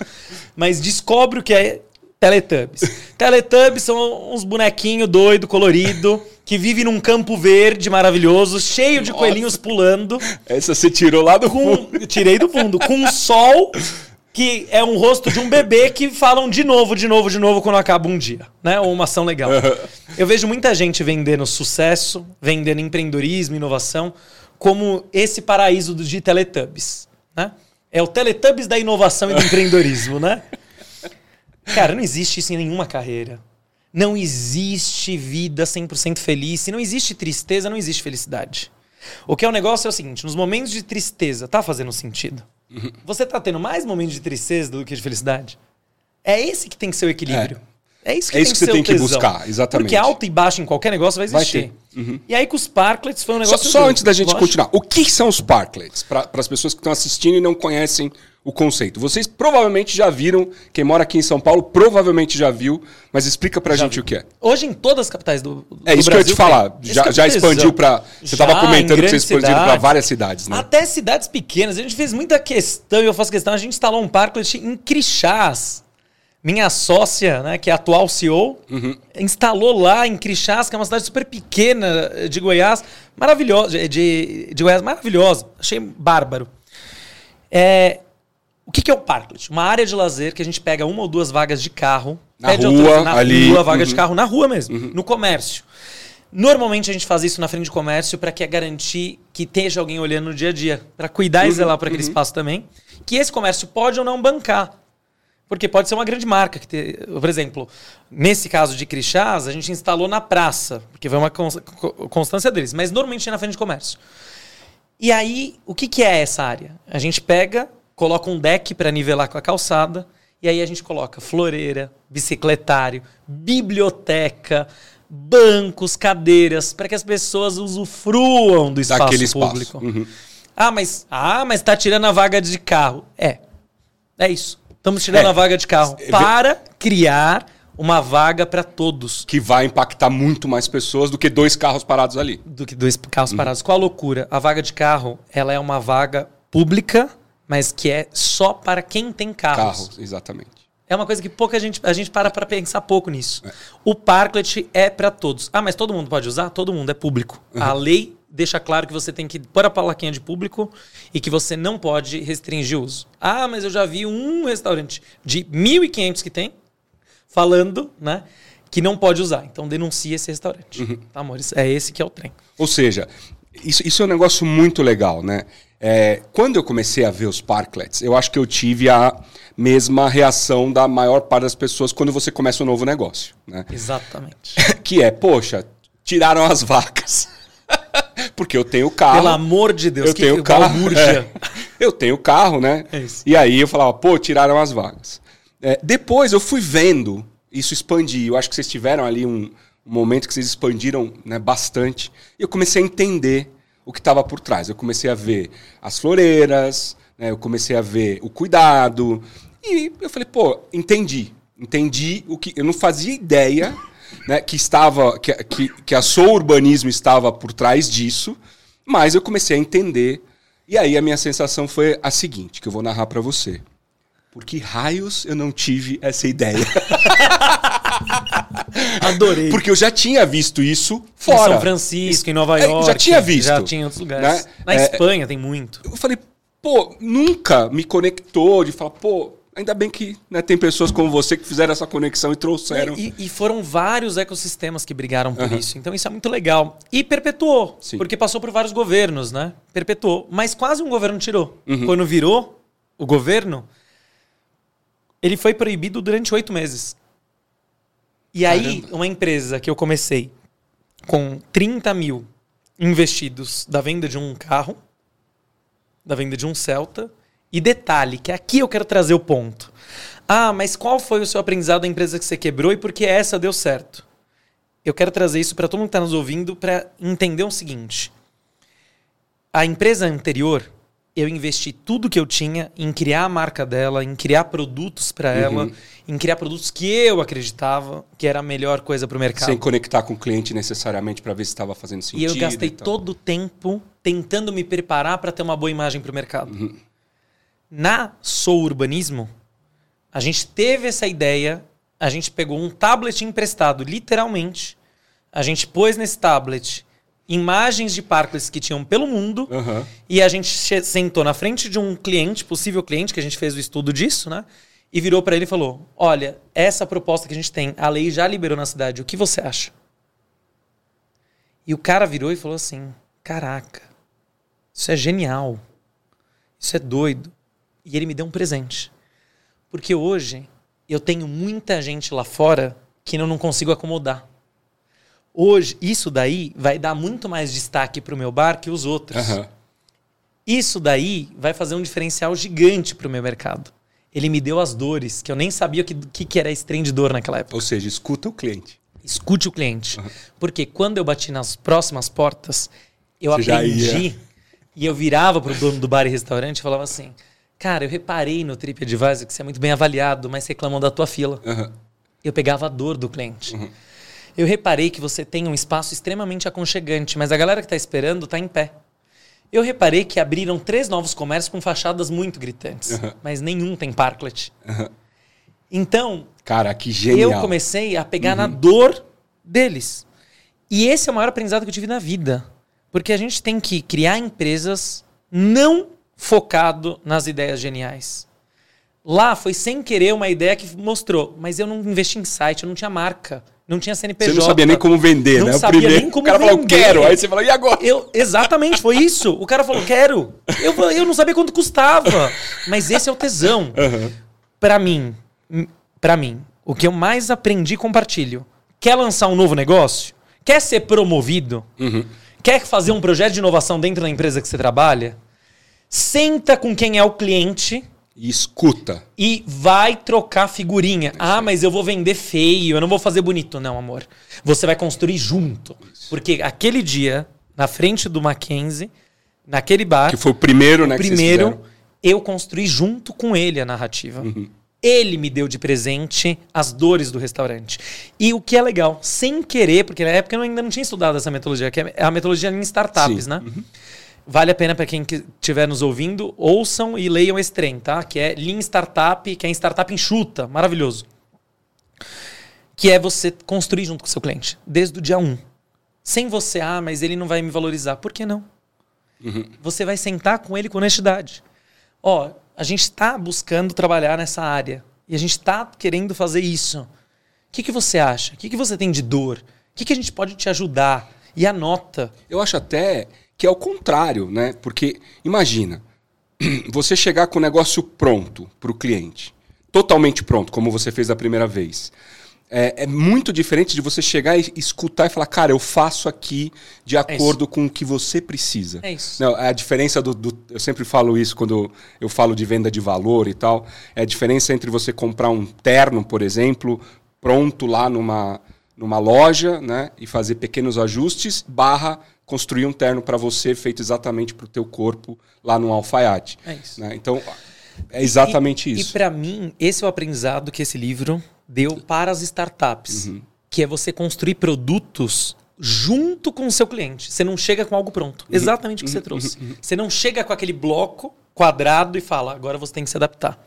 Mas descobre o que é Teletubbies. Teletubbies são uns bonequinhos doido, colorido, que vive num campo verde maravilhoso, cheio de Nossa. coelhinhos pulando. Essa você tirou lá do com, fundo. Tirei do fundo. Com sol que é um rosto de um bebê que falam de novo, de novo, de novo quando acaba um dia, né? Ou uma ação legal. Eu vejo muita gente vendendo sucesso, vendendo empreendedorismo, inovação, como esse paraíso de Teletubbies, né? É o Teletubbies da inovação e do empreendedorismo, né? Cara, não existe isso em nenhuma carreira. Não existe vida 100% feliz. Se não existe tristeza, não existe felicidade. O que é o negócio é o seguinte: nos momentos de tristeza, tá fazendo sentido? Você tá tendo mais momentos de tristeza do que de felicidade? É esse que tem que ser o equilíbrio. É, é isso que, é isso que, que você tem que buscar, exatamente. Porque alto e baixo em qualquer negócio vai existir. Vai uhum. E aí com os parklets foi um negócio. Só, só antes da gente Lógico. continuar, o que são os parklets? Para as pessoas que estão assistindo e não conhecem o conceito. Vocês provavelmente já viram, quem mora aqui em São Paulo provavelmente já viu, mas explica pra já gente vi. o que é. Hoje em todas as capitais do, do É isso Brasil, que eu ia te falar. Já, já expandiu para Você estava comentando que você expandiu para várias cidades, né? Até cidades pequenas. A gente fez muita questão, e eu faço questão, a gente instalou um parklet em Crixás. Minha sócia, né, que é a atual CEO, uhum. instalou lá em Crixás, que é uma cidade super pequena de Goiás, maravilhosa, de, de Goiás maravilhosa. Achei bárbaro. É, o que, que é o parklet? Uma área de lazer que a gente pega uma ou duas vagas de carro. Na rua, na ali. rua, vaga uhum. de carro, na rua mesmo, uhum. no comércio. Normalmente a gente faz isso na frente de comércio para que é garantir que esteja alguém olhando no dia a dia, para cuidar e uhum. zelar para aquele uhum. espaço também. Que esse comércio pode ou não bancar. Porque pode ser uma grande marca. que te, Por exemplo, nesse caso de Crixás, a gente instalou na praça, porque foi uma constância deles, mas normalmente é na frente de comércio. E aí, o que, que é essa área? A gente pega coloca um deck para nivelar com a calçada, e aí a gente coloca floreira, bicicletário, biblioteca, bancos, cadeiras, para que as pessoas usufruam do espaço Daquele público. Espaço. Uhum. Ah, mas ah, mas tá tirando a vaga de carro. É. É isso. Estamos tirando é. a vaga de carro para criar uma vaga para todos. Que vai impactar muito mais pessoas do que dois carros parados ali. Do que dois carros uhum. parados. Qual a loucura? A vaga de carro, ela é uma vaga pública mas que é só para quem tem carros. Carros, exatamente. É uma coisa que pouca gente a gente para para pensar pouco nisso. É. O parklet é para todos. Ah, mas todo mundo pode usar? Todo mundo é público. Uhum. A lei deixa claro que você tem que pôr a plaquinha de público e que você não pode restringir o uso. Ah, mas eu já vi um restaurante de 1.500 que tem falando, né, que não pode usar. Então denuncia esse restaurante. Uhum. Tá, amores? É esse que é o trem. Ou seja, isso, isso é um negócio muito legal, né? É, quando eu comecei a ver os parklets, eu acho que eu tive a mesma reação da maior parte das pessoas quando você começa um novo negócio. Né? Exatamente. que é, poxa, tiraram as vacas. Porque eu tenho carro. Pelo amor de Deus, eu que tenho carro. É, eu tenho carro, né? É e aí eu falava, pô, tiraram as vagas. É, depois eu fui vendo isso expandir. Eu acho que vocês tiveram ali um, um momento que vocês expandiram né, bastante. E eu comecei a entender o que estava por trás. Eu comecei a ver as floreiras, né, eu comecei a ver o cuidado. E eu falei, pô, entendi. Entendi o que. Eu não fazia ideia né, que estava. Que, que, que a Sou Urbanismo estava por trás disso, mas eu comecei a entender. E aí a minha sensação foi a seguinte, que eu vou narrar para você. Por que raios eu não tive essa ideia? Adorei. Porque eu já tinha visto isso fora. Em São Francisco, em Nova York. É, já tinha visto. Já tinha em outros lugares. Né? Na é, Espanha tem muito. Eu falei, pô, nunca me conectou de falar, pô, ainda bem que né, tem pessoas como você que fizeram essa conexão e trouxeram. E, e foram vários ecossistemas que brigaram por uhum. isso. Então isso é muito legal. E perpetuou. Sim. Porque passou por vários governos, né? Perpetuou. Mas quase um governo tirou. Uhum. Quando virou o governo, ele foi proibido durante oito meses. E aí, uma empresa que eu comecei com 30 mil investidos da venda de um carro, da venda de um Celta, e detalhe, que aqui eu quero trazer o ponto. Ah, mas qual foi o seu aprendizado da empresa que você quebrou e por que essa deu certo? Eu quero trazer isso para todo mundo que está nos ouvindo para entender o seguinte. A empresa anterior, eu investi tudo que eu tinha em criar a marca dela, em criar produtos para uhum. ela, em criar produtos que eu acreditava que era a melhor coisa para o mercado. Sem conectar com o cliente necessariamente para ver se estava fazendo sentido. E eu gastei todo o tempo tentando me preparar para ter uma boa imagem para o mercado. Uhum. Na Sou Urbanismo, a gente teve essa ideia, a gente pegou um tablet emprestado, literalmente, a gente pôs nesse tablet imagens de parklets que tinham pelo mundo uhum. e a gente sentou na frente de um cliente, possível cliente, que a gente fez o estudo disso, né? E virou para ele e falou: Olha, essa proposta que a gente tem, a lei já liberou na cidade, o que você acha? E o cara virou e falou assim: Caraca, isso é genial, isso é doido. E ele me deu um presente. Porque hoje eu tenho muita gente lá fora que eu não consigo acomodar. Hoje, isso daí vai dar muito mais destaque para o meu bar que os outros. Uhum. Isso daí vai fazer um diferencial gigante para o meu mercado. Ele me deu as dores, que eu nem sabia o que, que, que era esse trem de dor naquela época. Ou seja, escuta o cliente. Escute o cliente. Uhum. Porque quando eu bati nas próximas portas, eu Você aprendi e eu virava para o dono do bar e restaurante e falava assim: Cara, eu reparei no TripAdvisor que você é muito bem avaliado, mas reclamam da tua fila. Uhum. Eu pegava a dor do cliente. Uhum. Eu reparei que você tem um espaço extremamente aconchegante, mas a galera que está esperando está em pé. Eu reparei que abriram três novos comércios com fachadas muito gritantes, uhum. mas nenhum tem parklet. Uhum. Então, cara, que genial. Eu comecei a pegar na uhum. dor deles. E esse é o maior aprendizado que eu tive na vida, porque a gente tem que criar empresas não focado nas ideias geniais. Lá foi sem querer uma ideia que mostrou, mas eu não investi em site, eu não tinha marca, não tinha CNPJ. Você não sabia nem como vender, não né? Não sabia primeiro, nem como vender. O cara vender. falou, quero. Aí você falou, e agora? Eu, exatamente, foi isso. O cara falou, quero. Eu, eu não sabia quanto custava. Mas esse é o tesão. Uhum. Para mim, para mim, o que eu mais aprendi compartilho. Quer lançar um novo negócio? Quer ser promovido? Uhum. Quer fazer um projeto de inovação dentro da empresa que você trabalha? Senta com quem é o cliente. E escuta. E vai trocar figurinha. ah, mas eu vou vender feio, eu não vou fazer bonito. Não, amor. Você vai construir junto. Isso. Porque aquele dia, na frente do Mackenzie, naquele bar. Que foi o primeiro, né? Primeiro, eu construí junto com ele a narrativa. Uhum. Ele me deu de presente as dores do restaurante. E o que é legal, sem querer, porque na época eu ainda não tinha estudado essa metodologia, que é a metodologia em startups, Sim. né? Uhum. Vale a pena para quem estiver nos ouvindo, ouçam e leiam esse trem, tá? Que é Lean Startup, que é em startup enxuta, maravilhoso. Que é você construir junto com o seu cliente, desde o dia 1. Sem você, ah, mas ele não vai me valorizar. Por que não? Uhum. Você vai sentar com ele com honestidade. Ó, a gente está buscando trabalhar nessa área e a gente está querendo fazer isso. O que, que você acha? O que, que você tem de dor? O que, que a gente pode te ajudar? E anota. Eu acho até que é o contrário, né? Porque imagina, você chegar com o negócio pronto para o cliente, totalmente pronto, como você fez da primeira vez. É, é, muito diferente de você chegar e escutar e falar, cara, eu faço aqui de é acordo é com o que você precisa. É isso. Não, a diferença do, do, Eu sempre falo isso quando eu falo de venda de valor e tal. É a diferença entre você comprar um terno, por exemplo, pronto lá numa, numa loja, né? E fazer pequenos ajustes, barra construir um terno para você feito exatamente para o teu corpo lá no alfaiate. É isso. Né? Então, é exatamente e, isso. E para mim, esse é o aprendizado que esse livro deu para as startups, uhum. que é você construir produtos junto com o seu cliente. Você não chega com algo pronto. Uhum. Exatamente o que você uhum. trouxe. Uhum. Você não chega com aquele bloco quadrado e fala, agora você tem que se adaptar.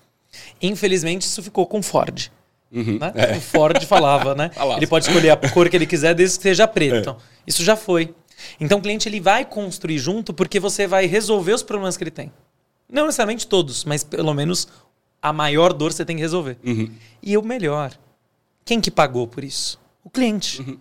Infelizmente, isso ficou com Ford. Uhum. Né? É. O Ford falava, né? ele pode escolher a cor que ele quiser, desde que seja preto. É. Isso já foi. Então o cliente ele vai construir junto porque você vai resolver os problemas que ele tem. Não necessariamente todos, mas pelo menos a maior dor você tem que resolver. Uhum. E o melhor, quem que pagou por isso? O cliente. Uhum.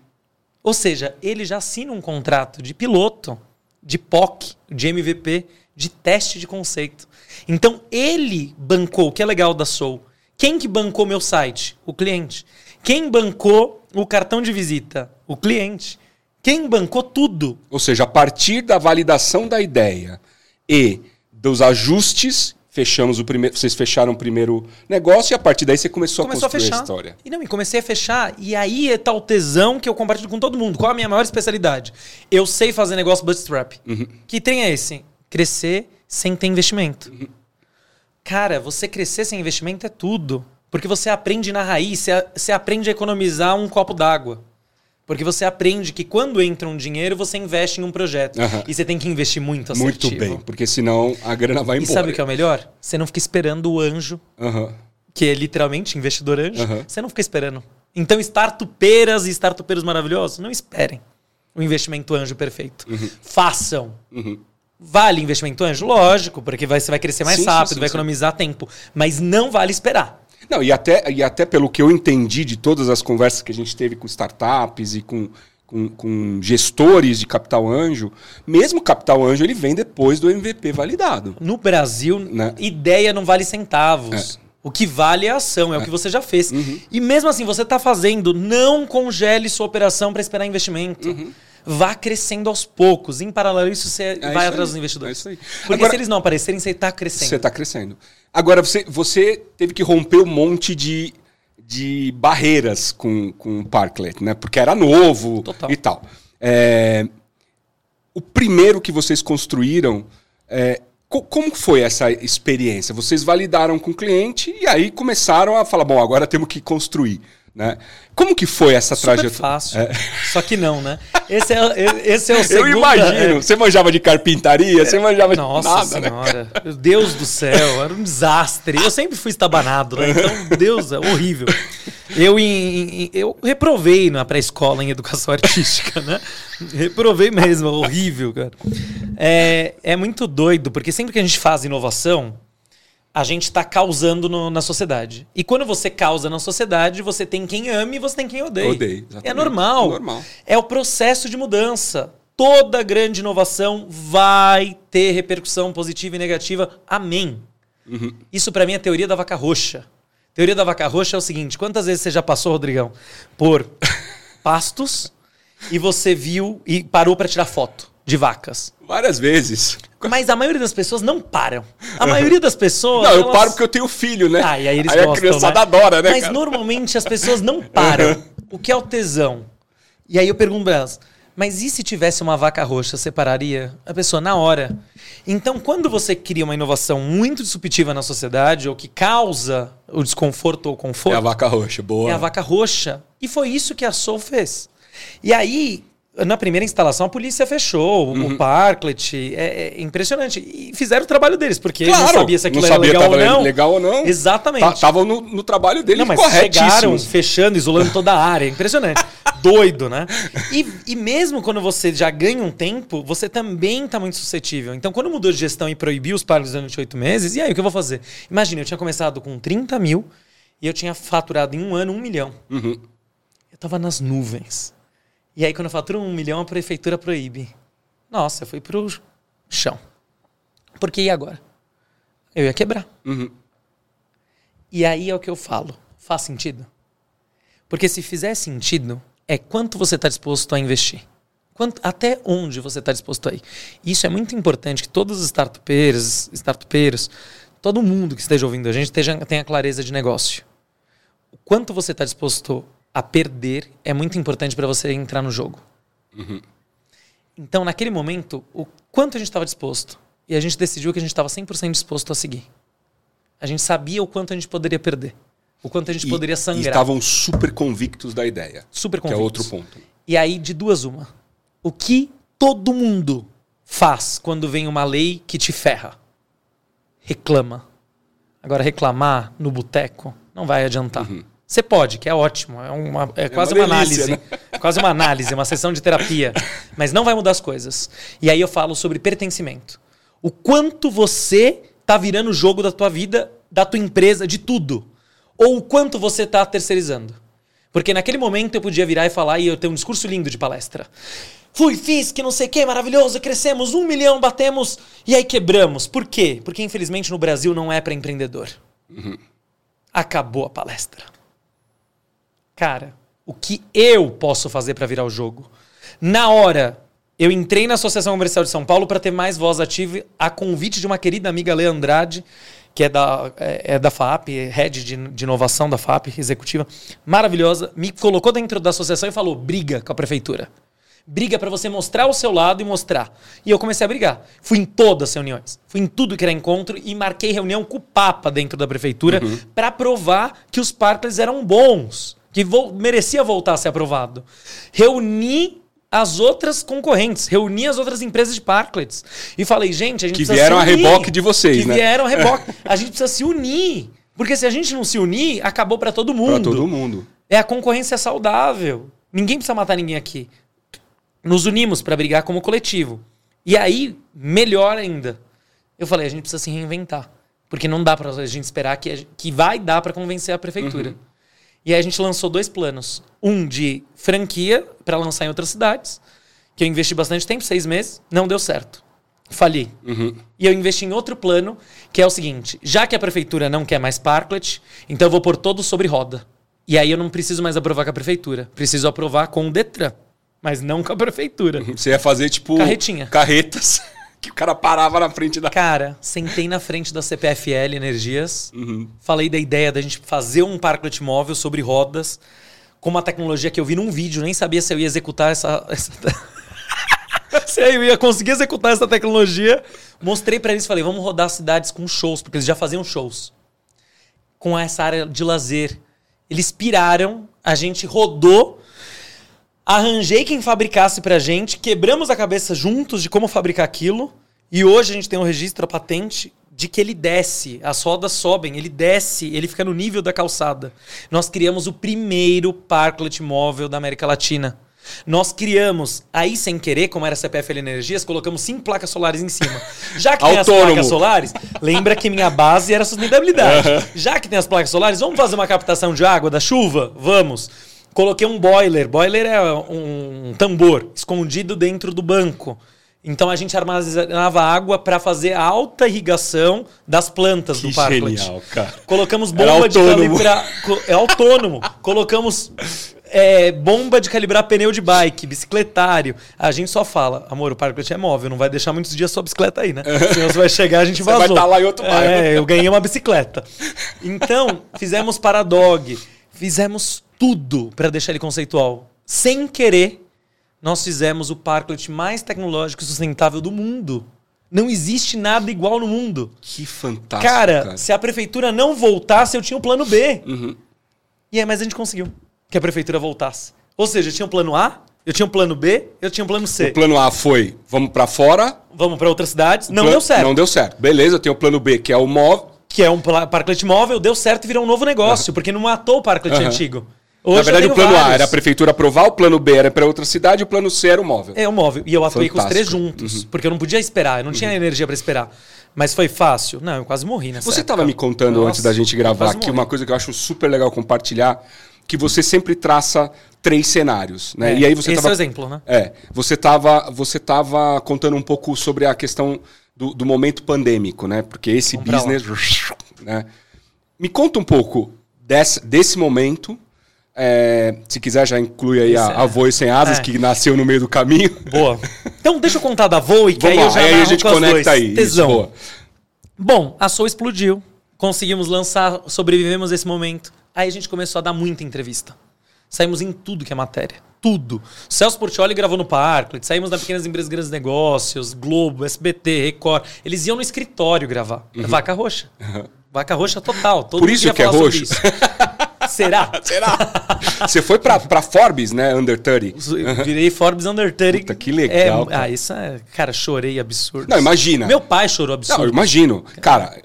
Ou seja, ele já assina um contrato de piloto, de POC, de MVP, de teste de conceito. Então ele bancou, o que é legal da Soul. Quem que bancou meu site? O cliente. Quem bancou o cartão de visita? O cliente. Quem bancou tudo? Ou seja, a partir da validação da ideia e dos ajustes, fechamos o primeiro. Vocês fecharam o primeiro negócio e a partir daí você começou, começou a construir a, a, história. E não, e comecei a fechar. E aí é tal tesão que eu compartilho com todo mundo. Qual a minha maior especialidade? Eu sei fazer negócio bootstrap. Uhum. Que tem é esse: crescer sem ter investimento. Uhum. Cara, você crescer sem investimento é tudo. Porque você aprende na raiz, você, você aprende a economizar um copo d'água. Porque você aprende que quando entra um dinheiro, você investe em um projeto. Uhum. E você tem que investir muito assertivo. Muito bem, porque senão a grana vai embora. E sabe o que é o melhor? Você não fica esperando o anjo, uhum. que é literalmente investidor anjo. Uhum. Você não fica esperando. Então, startupeiras e startupeiros maravilhosos, não esperem o investimento anjo perfeito. Uhum. Façam. Uhum. Vale investimento anjo? Lógico, porque vai, você vai crescer mais sim, rápido, sim, sim, vai economizar tempo. Mas não vale esperar. Não, e até, e até pelo que eu entendi de todas as conversas que a gente teve com startups e com, com, com gestores de capital anjo, mesmo capital anjo ele vem depois do MVP validado. No Brasil, né? ideia não vale centavos. É. O que vale é a ação, é, é, o que você já fez. Uhum. E mesmo assim, você está fazendo, não congele sua operação para esperar investimento. Uhum. Vá crescendo aos poucos. Em paralelo, isso você é vai isso atrás aí. dos investidores. É isso aí. Porque Agora, se eles não aparecerem, você está crescendo. Você está crescendo. Agora, você, você teve que romper um monte de, de barreiras com, com o Parklet, né? Porque era novo Total. e tal. É, o primeiro que vocês construíram, é, co como foi essa experiência? Vocês validaram com o cliente e aí começaram a falar, bom, agora temos que construir. Né? Como que foi essa Super trajetória? fácil. É. Só que não, né? Esse é, esse é o segundo... Eu imagino. É... Você manjava de carpintaria? Você manjava Nossa de nada, senhora. Né? Meu Deus do céu. Era um desastre. Eu sempre fui estabanado, né? Então, Deus, é horrível. Eu, em, em, eu reprovei na pré-escola em educação artística, né? Reprovei mesmo. Horrível, cara. É, é muito doido, porque sempre que a gente faz inovação a gente está causando no, na sociedade. E quando você causa na sociedade, você tem quem ame e você tem quem odeia. Odeia, É normal. É normal. É o processo de mudança. Toda grande inovação vai ter repercussão positiva e negativa. Amém. Uhum. Isso para mim é a teoria da vaca roxa. Teoria da vaca roxa é o seguinte: quantas vezes você já passou, Rodrigão, por pastos e você viu e parou para tirar foto de vacas? Várias vezes. Mas a maioria das pessoas não param. A maioria das pessoas. Não, eu elas... paro porque eu tenho filho, né? Ah, e aí eles aí gostam, a criançada né? adora, né? Mas cara? normalmente as pessoas não param. o que é o tesão? E aí eu pergunto pra elas: mas e se tivesse uma vaca roxa, separaria? A pessoa, na hora. Então, quando você cria uma inovação muito disruptiva na sociedade, ou que causa o desconforto ou o conforto. É a vaca roxa, boa. É a vaca roxa. E foi isso que a Soul fez. E aí, na primeira instalação, a polícia fechou, uhum. o Parklet. É, é, impressionante. E fizeram o trabalho deles, porque claro, não sabia se aquilo era legal ou não. legal ou não. Exatamente. Estavam no, no, trabalho deles não, mas chegaram fechando, isolando toda a área. Impressionante. Doido, né? E, e mesmo quando você já ganha um tempo, você também está muito suscetível. Então, quando mudou de gestão e proibiu os parques durante oito meses, e aí o que eu vou fazer? Imagina, eu tinha começado com 30 mil e eu tinha faturado em um ano um milhão. Uhum. Eu estava nas nuvens. E aí, quando eu faturo um milhão, a prefeitura proíbe. Nossa, eu fui pro chão. Porque e agora? Eu ia quebrar. Uhum. E aí é o que eu falo. Faz sentido? Porque se fizer sentido, é quanto você está disposto a investir. Quanto, até onde você está disposto a ir. Isso é muito importante que todos os startupeiros, startupeiros, todo mundo que esteja ouvindo a gente tenha clareza de negócio. O quanto você está disposto a perder é muito importante para você entrar no jogo. Uhum. Então, naquele momento, o quanto a gente estava disposto. E a gente decidiu que a gente estava 100% disposto a seguir. A gente sabia o quanto a gente poderia perder. O quanto a gente e, poderia sangrar. E estavam super convictos da ideia. Super convictos. Que é outro ponto. E aí, de duas uma. O que todo mundo faz quando vem uma lei que te ferra? Reclama. Agora, reclamar no boteco não vai adiantar. Uhum. Você pode, que é ótimo. É, uma, é, é quase uma, uma delícia, análise. Né? É quase uma análise, uma sessão de terapia. Mas não vai mudar as coisas. E aí eu falo sobre pertencimento. O quanto você tá virando o jogo da tua vida, da tua empresa, de tudo. Ou o quanto você tá terceirizando. Porque naquele momento eu podia virar e falar, e eu tenho um discurso lindo de palestra. Fui, fiz, que não sei o que, maravilhoso, crescemos, um milhão, batemos, e aí quebramos. Por quê? Porque infelizmente no Brasil não é para empreendedor. Uhum. Acabou a palestra cara, o que eu posso fazer para virar o jogo? Na hora, eu entrei na Associação Comercial de São Paulo para ter mais voz ativa a convite de uma querida amiga Lê Andrade, que é da, é, é da FAP, head de, de, inovação da FAP, executiva, maravilhosa, me colocou dentro da associação e falou: briga com a prefeitura. Briga para você mostrar o seu lado e mostrar. E eu comecei a brigar. Fui em todas as reuniões. Fui em tudo que era encontro e marquei reunião com o Papa dentro da prefeitura uhum. para provar que os parques eram bons, que vo merecia voltar a ser aprovado. Reuni as outras concorrentes, reuni as outras empresas de parklets e falei, gente, a gente que precisa vieram se unir. a reboque de vocês, que né? Que vieram a reboque. a gente precisa se unir. Porque se a gente não se unir, acabou para todo mundo. Para todo mundo. É a concorrência saudável. Ninguém precisa matar ninguém aqui. Nos unimos para brigar como coletivo. E aí, melhor ainda. Eu falei, a gente precisa se reinventar. Porque não dá para a gente esperar que, que vai dar para convencer a prefeitura. Uhum. E aí a gente lançou dois planos. Um de franquia para lançar em outras cidades, que eu investi bastante tempo, seis meses, não deu certo. Fali. Uhum. E eu investi em outro plano, que é o seguinte: já que a prefeitura não quer mais parklet, então eu vou pôr todo sobre roda. E aí eu não preciso mais aprovar com a prefeitura. Preciso aprovar com o Detran. Mas não com a prefeitura. Uhum. Você ia fazer, tipo. Carretinha. Carretas. Que o cara parava na frente da. Cara, sentei na frente da CPFL Energias. Uhum. Falei da ideia da gente fazer um parklet móvel sobre rodas. Com uma tecnologia que eu vi num vídeo, nem sabia se eu ia executar essa. essa... se eu ia conseguir executar essa tecnologia. Mostrei para eles, falei, vamos rodar cidades com shows, porque eles já faziam shows. Com essa área de lazer. Eles piraram, a gente rodou arranjei quem fabricasse pra gente, quebramos a cabeça juntos de como fabricar aquilo, e hoje a gente tem um registro, a patente, de que ele desce, as rodas sobem, ele desce, ele fica no nível da calçada. Nós criamos o primeiro parklet móvel da América Latina. Nós criamos, aí sem querer, como era a CPFL Energias, colocamos cinco placas solares em cima. Já que tem as placas solares, lembra que minha base era sustentabilidade. Já que tem as placas solares, vamos fazer uma captação de água da chuva? Vamos. Coloquei um boiler. Boiler é um tambor escondido dentro do banco. Então a gente armazenava água para fazer a alta irrigação das plantas que do parklet. Genial, cara. Colocamos bomba de calibrar. É autônomo. Colocamos é, bomba de calibrar pneu de bike, bicicletário. A gente só fala, amor, o parklet é móvel, não vai deixar muitos dias sua bicicleta aí, né? Senão você vai chegar, a gente vazou. Você vai estar lá em outro bairro. É, eu ganhei uma bicicleta. Então, fizemos para dog, fizemos tudo para deixar ele conceitual. Sem querer, nós fizemos o parklet mais tecnológico e sustentável do mundo. Não existe nada igual no mundo. Que fantástico. Cara, cara. se a prefeitura não voltasse, eu tinha o um plano B. Uhum. E aí, mas a gente conseguiu que a prefeitura voltasse. Ou seja, eu tinha um plano A, eu tinha um plano B, eu tinha um plano C. O plano A foi, vamos para fora. Vamos para outras cidades. Não deu certo. Não deu certo. Beleza, eu tenho o plano B, que é o móvel. Que é um parklet móvel, deu certo e virou um novo negócio, uhum. porque não matou o parklet uhum. antigo. Hoje Na verdade, o plano vários. A era a prefeitura aprovar, o plano B era para outra cidade, e o plano C era o móvel. É o móvel. E eu atuei Fantástico. com os três juntos, uhum. porque eu não podia esperar, eu não uhum. tinha energia para esperar. Mas foi fácil? Não, eu quase morri nessa Você estava me contando Nossa, antes da gente gravar aqui uma coisa que eu acho super legal compartilhar, que você sempre traça três cenários, né? É, e aí você esse tava, é o exemplo, né? É, você estava você tava contando um pouco sobre a questão do, do momento pandêmico, né? Porque esse Vamos business, né? Me conta um pouco desse, desse momento é, se quiser, já inclui aí a, a Voe Sem Asas, é. que nasceu no meio do caminho. Boa. Então, deixa eu contar da Voe, que Vamos aí lá, eu já aí a gente conecta aí. Tesão. Isso, boa. Bom, a Soul explodiu. Conseguimos lançar, sobrevivemos esse momento. Aí a gente começou a dar muita entrevista. Saímos em tudo que é matéria. Tudo. Celso Portioli gravou no Parklet, saímos na Pequenas Empresas Grandes Negócios, Globo, SBT, Record. Eles iam no escritório gravar. Uhum. Vaca Roxa. Uhum. Vaca Roxa total. Todo Por isso que é roxo. Será? Será? Você foi pra, pra Forbes, né? Under 30. Virei Forbes Under 30. Puta, que legal. É, ah, isso é. Cara, chorei absurdo. Não, imagina. Meu pai chorou absurdo. Não, imagino. Cara,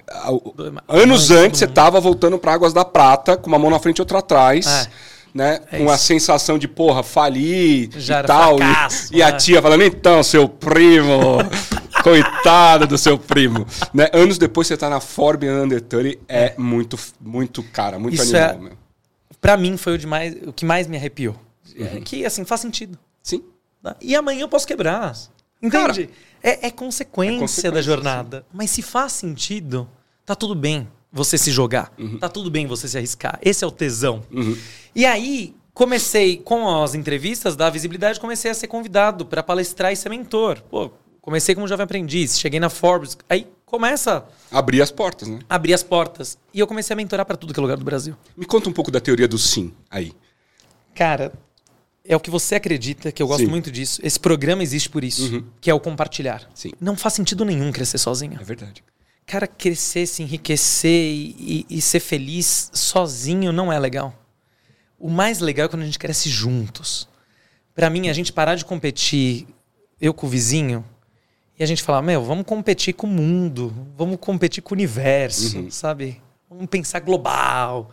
anos antes você tava voltando pra Águas da Prata, com uma mão na frente e outra atrás. É né? É com a sensação de, porra, falir Já e tal. Fracasso, e, e, a né? tia falando, então, seu primo, coitado do seu primo. Né? Anos depois você tá na Forbes Under 30, é, é, muito, muito, cara, muito Isso animal, é, meu. Pra mim foi o, de mais, o que mais me arrepiou. É uhum. Que, assim, faz sentido. Sim. Tá? E amanhã eu posso quebrar. Entende? Cara, é, é, consequência é, consequência da jornada. Sim. Mas se faz sentido, tá tudo bem você se jogar. Uhum. Tá tudo bem você se arriscar. Esse é o tesão. Uhum. E aí, comecei, com as entrevistas da visibilidade, comecei a ser convidado para palestrar e ser mentor. Pô, comecei como jovem aprendiz, cheguei na Forbes. Aí começa. Abrir as portas, né? Abrir as portas. E eu comecei a mentorar para tudo que é lugar do Brasil. Me conta um pouco da teoria do sim aí. Cara, é o que você acredita, que eu gosto Sim. muito disso. Esse programa existe por isso, uhum. que é o compartilhar. Sim. Não faz sentido nenhum crescer sozinho. É verdade. Cara, crescer, se enriquecer e, e, e ser feliz sozinho não é legal. O mais legal é quando a gente cresce juntos. Para mim, a gente parar de competir, eu com o vizinho, e a gente falar, meu, vamos competir com o mundo, vamos competir com o universo, uhum. sabe? Vamos pensar global.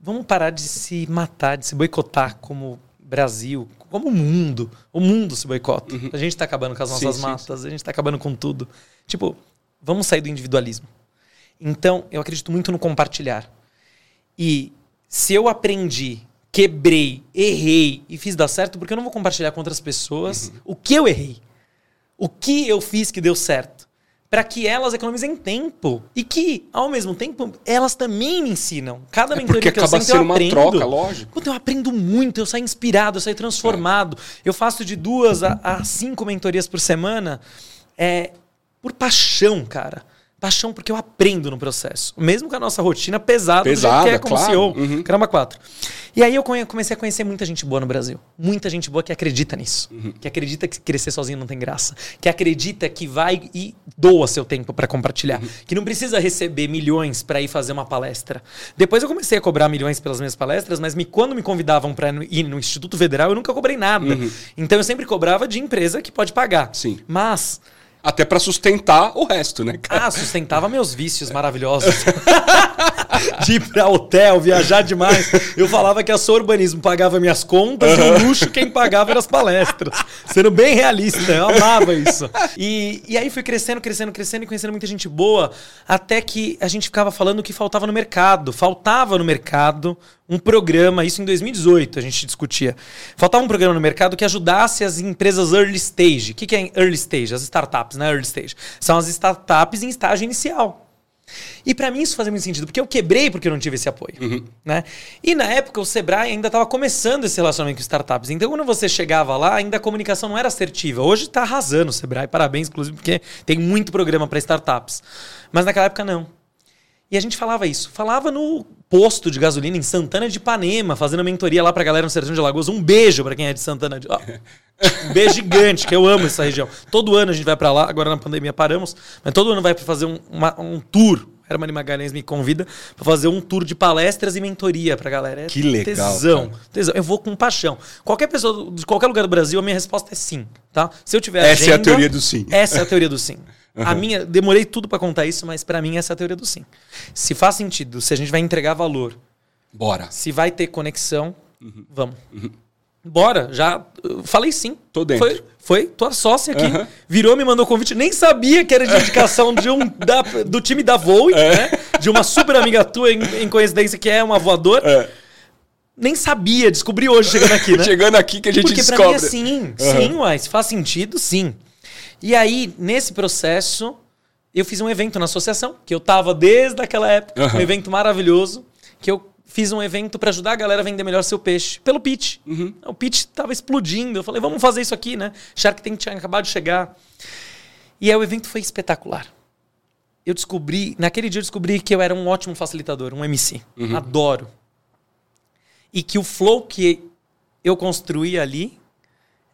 Vamos parar de se matar, de se boicotar como Brasil, como o mundo. O mundo se boicota. Uhum. A gente está acabando com as nossas sim, matas, sim, sim. a gente está acabando com tudo. Tipo, vamos sair do individualismo. Então, eu acredito muito no compartilhar. E se eu aprendi, quebrei, errei e fiz dar certo, porque eu não vou compartilhar com outras pessoas uhum. o que eu errei? O que eu fiz que deu certo? para que elas economizem tempo e que, ao mesmo tempo, elas também me ensinam. Cada é mentoria que eu sento, eu aprendo. Uma troca, lógico. Quando eu aprendo muito, eu saio inspirado, eu saio transformado. É. Eu faço de duas a, a, cinco mentorias por semana é, por paixão, cara. Paixão porque eu aprendo no processo. Mesmo com a nossa rotina pesada, pesada que é como claro. CEO. Uhum. Caramba, quatro. E aí eu comecei a conhecer muita gente boa no Brasil. Muita gente boa que acredita nisso. Uhum. Que acredita que crescer sozinho não tem graça. Que acredita que vai e doa seu tempo para compartilhar. Uhum. Que não precisa receber milhões para ir fazer uma palestra. Depois eu comecei a cobrar milhões pelas minhas palestras, mas me, quando me convidavam para ir no Instituto Federal, eu nunca cobrei nada. Uhum. Então eu sempre cobrava de empresa que pode pagar. Sim. Mas até para sustentar o resto, né, cara? Ah, sustentava meus vícios maravilhosos. de ir pra hotel, viajar demais. Eu falava que a sua urbanismo pagava minhas contas uhum. e o luxo quem pagava eram as palestras. Sendo bem realista, eu amava isso. E, e aí fui crescendo, crescendo, crescendo e conhecendo muita gente boa, até que a gente ficava falando o que faltava no mercado. Faltava no mercado um programa, isso em 2018 a gente discutia. Faltava um programa no mercado que ajudasse as empresas early stage. O que, que é early stage? As startups, né? Early stage. São as startups em estágio inicial. E para mim isso fazia muito sentido, porque eu quebrei porque eu não tive esse apoio. Uhum. Né? E na época o Sebrae ainda estava começando esse relacionamento com startups. Então quando você chegava lá, ainda a comunicação não era assertiva. Hoje está arrasando o Sebrae, parabéns, inclusive, porque tem muito programa para startups. Mas naquela época não. E a gente falava isso. Falava no posto de gasolina em Santana de Ipanema, fazendo mentoria lá pra galera no Sertão de Alagoas. Um beijo para quem é de Santana de. Oh, um beijo gigante, que eu amo essa região. Todo ano a gente vai para lá, agora na pandemia paramos, mas todo ano vai para fazer um, uma, um tour. Hermani Magalhães me convida para fazer um tour de palestras e mentoria pra galera. É que legal. Tesão, tesão. Eu vou com paixão. Qualquer pessoa de qualquer lugar do Brasil, a minha resposta é sim, tá? Se eu tiver Essa agenda, é a teoria do sim. Essa é a teoria do sim. Uhum. A minha, demorei tudo para contar isso, mas para mim essa é a teoria do sim. Se faz sentido, se a gente vai entregar valor, bora. Se vai ter conexão, uhum. vamos. Uhum. Bora, já falei sim. Tô dentro. Foi, foi tua sócia aqui, uhum. virou, me mandou convite, nem sabia que era de indicação de um da, do time da Voe, é. né? De uma super amiga tua, em, em coincidência, que é uma voadora. É. Nem sabia, descobri hoje chegando aqui, né? chegando aqui que a gente Porque descobre. Porque pra mim é sim, sim, uai, se faz sentido, sim. E aí, nesse processo, eu fiz um evento na associação, que eu tava desde aquela época, uhum. um evento maravilhoso, que eu fiz um evento para ajudar a galera a vender melhor seu peixe, pelo pitch. Uhum. O pitch tava explodindo. Eu falei, vamos fazer isso aqui, né? Shark Tank tinha acabado de chegar. E aí o evento foi espetacular. Eu descobri, naquele dia eu descobri que eu era um ótimo facilitador, um MC. Uhum. Adoro. E que o flow que eu construí ali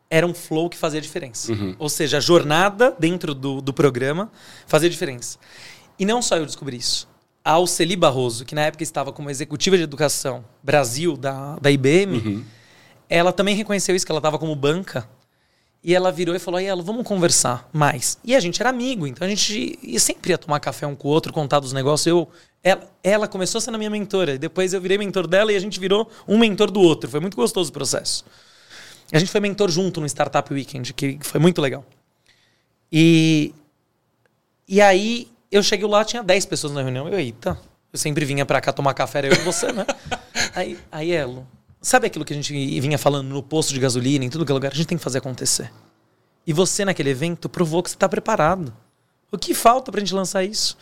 era um flow que fazia diferença. Uhum. Ou seja, a jornada dentro do, do programa fazia diferença. E não só eu descobri isso. A Alceli Barroso, que na época estava como executiva de educação Brasil da, da IBM, uhum. ela também reconheceu isso, que ela estava como banca. E ela virou e falou: aí ela, vamos conversar mais. E a gente era amigo, então a gente ia, sempre ia tomar café um com o outro, contar dos negócios. Eu, ela, ela começou sendo a minha mentora, depois eu virei mentor dela e a gente virou um mentor do outro. Foi muito gostoso o processo. A gente foi mentor junto no Startup Weekend, que foi muito legal. E, e aí eu cheguei lá, tinha 10 pessoas na reunião. Eu, eita, eu sempre vinha para cá tomar café, era eu e você, né? aí, aí, Elo, sabe aquilo que a gente vinha falando no posto de gasolina, em tudo que é lugar? A gente tem que fazer acontecer. E você, naquele evento, provou que você está preparado. O que falta pra gente lançar isso?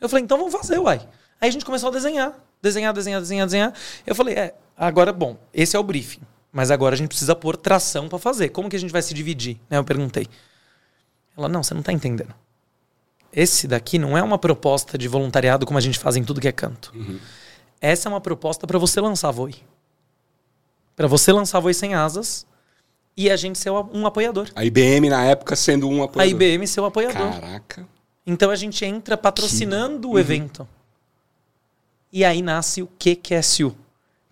Eu falei, então vamos fazer, uai. Aí a gente começou a desenhar. Desenhar, desenhar, desenhar, desenhar. Eu falei, é, agora, bom, esse é o briefing. Mas agora a gente precisa pôr tração para fazer. Como que a gente vai se dividir? Né? Eu perguntei. Ela, não, você não está entendendo. Esse daqui não é uma proposta de voluntariado como a gente faz em tudo que é canto. Uhum. Essa é uma proposta para você lançar Voi. Para você lançar Voi sem asas, e a gente ser um apoiador. A IBM, na época, sendo um apoiador. A IBM ser o apoiador. Caraca. Então a gente entra patrocinando que... o evento. Uhum. E aí nasce o QQSU,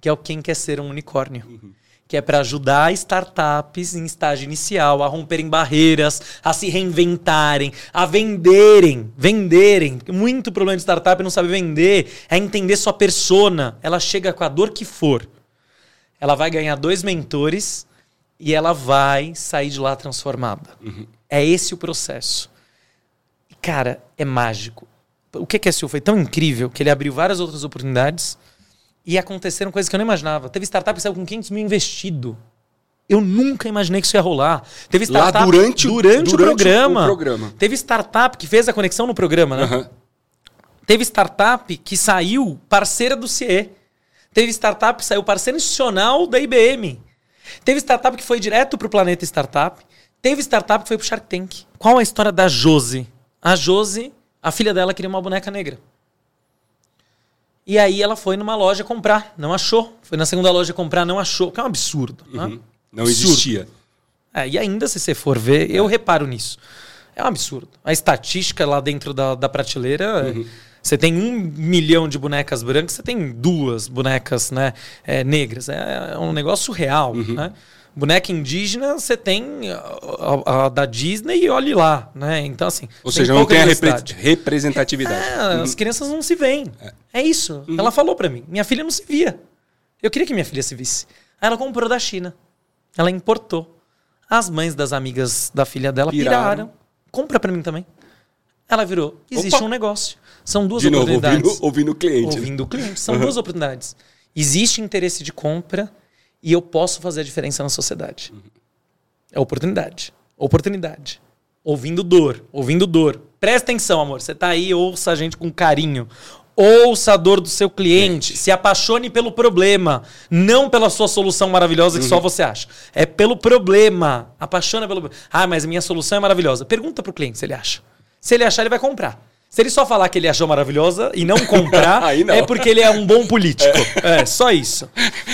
que é o Quem Quer Ser um Unicórnio. Uhum. Que é para ajudar startups em estágio inicial a romperem barreiras, a se reinventarem, a venderem. Venderem. Muito problema de startup não sabe vender, é entender sua persona. Ela chega com a dor que for. Ela vai ganhar dois mentores e ela vai sair de lá transformada. Uhum. É esse o processo. Cara, é mágico. O que é foi tão incrível que ele abriu várias outras oportunidades e aconteceram coisas que eu não imaginava. Teve startup que saiu com 500 mil investido. Eu nunca imaginei que isso ia rolar. Teve startup Lá durante, durante, durante o, programa. o, programa. Teve startup que fez a conexão no programa, né? Uhum. Teve startup que saiu parceira do CIE. Teve startup que saiu parceira institucional da IBM. Teve startup que foi direto para o Planeta Startup. Teve startup que foi para o Shark Tank. Qual a história da Josi? A Josi, a filha dela queria uma boneca negra. E aí ela foi numa loja comprar, não achou. Foi na segunda loja comprar, não achou. Que é um absurdo. Né? Uhum. Né? Não absurdo. existia. É, e ainda, se você for ver, é. eu reparo nisso. É um absurdo. A estatística lá dentro da, da prateleira. Uhum. Você tem um milhão de bonecas brancas, você tem duas bonecas né, é, negras. É, é um negócio real. Uhum. Né? Boneca indígena, você tem a, a, a, da Disney e olhe lá, né? Então, assim. Ou seja, não tem a repre representatividade. É, uhum. As crianças não se veem. É, é isso. Uhum. Ela falou para mim. Minha filha não se via. Eu queria que minha filha se visse. Aí ela comprou da China. Ela importou. As mães das amigas da filha dela piraram. piraram. Compra para mim também. Ela virou. Existe Opa. um negócio. São duas de oportunidades. Novo, ouvindo, ouvindo o cliente. Ouvindo o cliente. São uhum. duas oportunidades. Existe interesse de compra e eu posso fazer a diferença na sociedade. É oportunidade. Oportunidade. Ouvindo dor, ouvindo dor. Presta atenção, amor. Você tá aí, ouça a gente com carinho. Ouça a dor do seu cliente. Se apaixone pelo problema. Não pela sua solução maravilhosa que uhum. só você acha. É pelo problema. Apaixona pelo. Ah, mas a minha solução é maravilhosa. Pergunta pro cliente se ele acha. Se ele achar, ele vai comprar. Se ele só falar que ele achou maravilhosa e não comprar, não. é porque ele é um bom político. É, é só isso.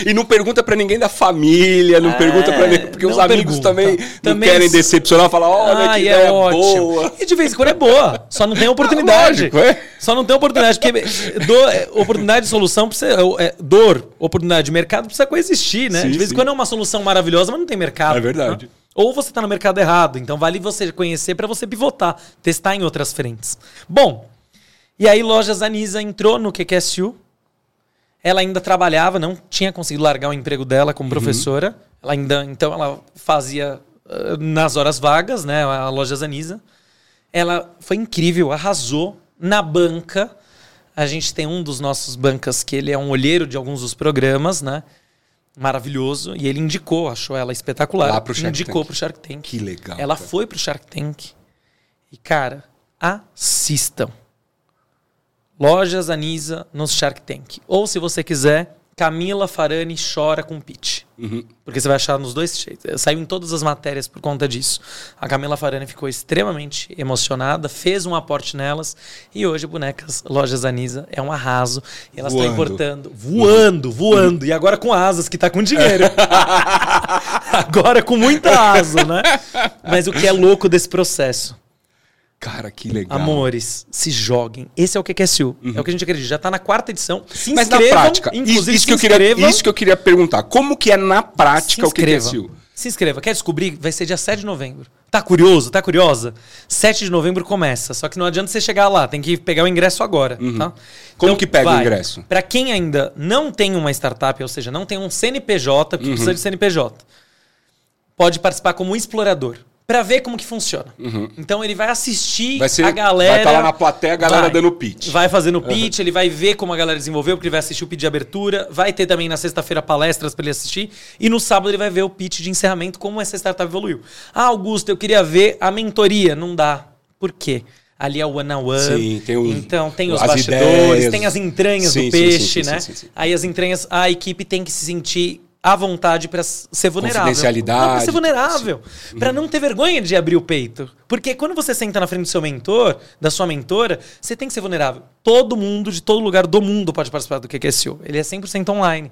E não pergunta para ninguém da família, não é, pergunta para ninguém, porque os amigos também, também não querem decepcionar, falar, olha ah, que é ideia é boa. E de vez em quando é boa, só não tem oportunidade. lógico, é. Só não tem oportunidade, porque do, é, oportunidade de solução precisa, é, dor, oportunidade de mercado precisa coexistir, né? Sim, de vez em quando é uma solução maravilhosa, mas não tem mercado. É verdade. Né? Ou você está no mercado errado. Então vale você conhecer para você pivotar, testar em outras frentes. Bom, e aí Lojas Anisa entrou no QQSU. Ela ainda trabalhava, não tinha conseguido largar o emprego dela como uhum. professora. Ela ainda, então ela fazia uh, nas horas vagas, né, a Lojas Anisa. Ela foi incrível, arrasou na banca. A gente tem um dos nossos bancas que ele é um olheiro de alguns dos programas, né? Maravilhoso. E ele indicou, achou ela espetacular. Lá pro Shark indicou Tank. pro Shark Tank. Que legal. Ela cara. foi pro Shark Tank. E, cara, assistam. Lojas Anisa no Shark Tank. Ou, se você quiser, Camila Farani chora com pitch. Uhum. Porque você vai achar nos dois jeitos. Saiu em todas as matérias por conta disso. A Camila Farani ficou extremamente emocionada, fez um aporte nelas e hoje Bonecas Lojas Anisa é um arraso. E elas estão importando, voando, voando. E agora com asas, que está com dinheiro. agora com muita asa, né? Mas o que é louco desse processo? Cara, que legal. Amores, se joguem. Esse é o QQSU. Uhum. É o que a gente acredita. Já está na quarta edição. Se Mas na prática, inclusive isso, que eu queria, isso que eu queria perguntar. Como que é na prática o QQSU? Se inscreva. Quer descobrir? Vai ser dia 7 de novembro. Tá curioso? Tá curiosa? 7 de novembro começa. Só que não adianta você chegar lá. Tem que pegar o ingresso agora. Uhum. Tá? Como então, que pega vai. o ingresso? Para quem ainda não tem uma startup, ou seja, não tem um CNPJ, porque uhum. precisa de CNPJ, pode participar como explorador para ver como que funciona. Uhum. Então ele vai assistir vai ser, a galera. Vai estar tá lá na plateia a galera vai, dando pitch. Vai fazendo pitch, uhum. ele vai ver como a galera desenvolveu, porque ele vai assistir o pitch de abertura. Vai ter também na sexta-feira palestras para ele assistir. E no sábado ele vai ver o pitch de encerramento, como essa startup evoluiu. Ah, Augusto, eu queria ver a mentoria. Não dá. Por quê? ali é o one on one. Sim, tem os, então tem os bastidores, ideias. tem as entranhas sim, do peixe, sim, sim, né? Aí as entranhas, a equipe tem que se sentir à vontade para ser vulnerável. Confidencialidade. Pra ser vulnerável. Para não ter vergonha de abrir o peito. Porque quando você senta na frente do seu mentor, da sua mentora, você tem que ser vulnerável. Todo mundo, de todo lugar do mundo, pode participar do QQSU. Ele é 100% online.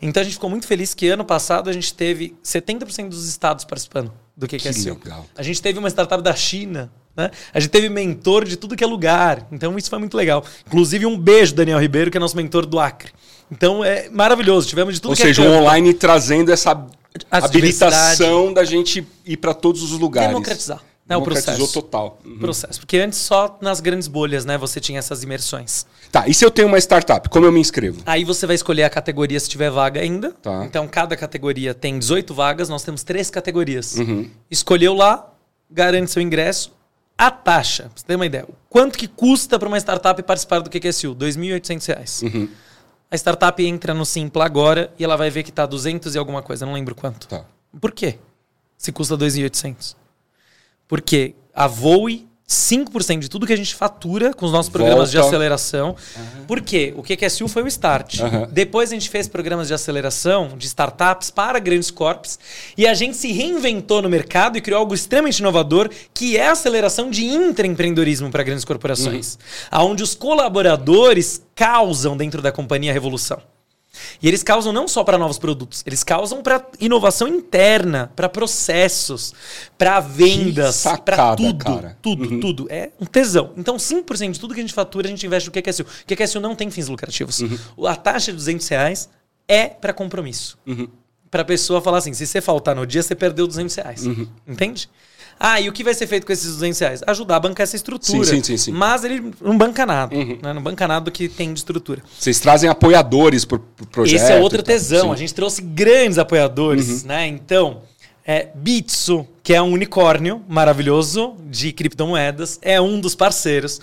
Então a gente ficou muito feliz que ano passado a gente teve 70% dos estados participando do QQSU. Que legal. A gente teve uma startup da China né? A gente teve mentor de tudo que é lugar. Então isso foi muito legal. Inclusive, um beijo, Daniel Ribeiro, que é nosso mentor do Acre. Então é maravilhoso. Tivemos de tudo Ou que seja, é o online trazendo essa habilitação da gente ir para todos os lugares. Democratizar. Né, o processo. total. Uhum. Processo. Porque antes só nas grandes bolhas, né, você tinha essas imersões. Tá, e se eu tenho uma startup, como eu me inscrevo? Aí você vai escolher a categoria se tiver vaga ainda. Tá. Então cada categoria tem 18 vagas, nós temos três categorias. Uhum. Escolheu lá, garante seu ingresso, a taxa, pra você ter uma ideia, quanto que custa para uma startup participar do QQSU? R$ 2.800. Uhum. A startup entra no Simpla agora e ela vai ver que está 200 e alguma coisa, não lembro quanto. Tá. Por quê? Se custa 2.800. Porque a Voe 5% de tudo que a gente fatura com os nossos programas Volta. de aceleração. Uhum. Por quê? O QQSU foi o start. Uhum. Depois a gente fez programas de aceleração de startups para grandes corpos e a gente se reinventou no mercado e criou algo extremamente inovador, que é a aceleração de intraempreendedorismo para grandes corporações, uhum. onde os colaboradores causam dentro da companhia a revolução. E eles causam não só para novos produtos, eles causam para inovação interna, para processos, para vendas, para tudo, cara. tudo, uhum. tudo. É um tesão. Então, 5% de tudo que a gente fatura, a gente investe no QQSU. O QQSU não tem fins lucrativos. Uhum. A taxa de 200 reais é para compromisso. Uhum. Para a pessoa falar assim, se você faltar no dia, você perdeu 200 reais. Uhum. Entende? Ah, e o que vai ser feito com esses 200 reais? Ajudar a bancar essa estrutura. Sim, sim, sim. sim. Mas ele não banca nada. Uhum. Né? Não banca nada do que tem de estrutura. Vocês trazem apoiadores para o projeto. Esse é outro tesão. A gente trouxe grandes apoiadores. Uhum. Né? Então, é, Bitso, que é um unicórnio maravilhoso de criptomoedas, é um dos parceiros.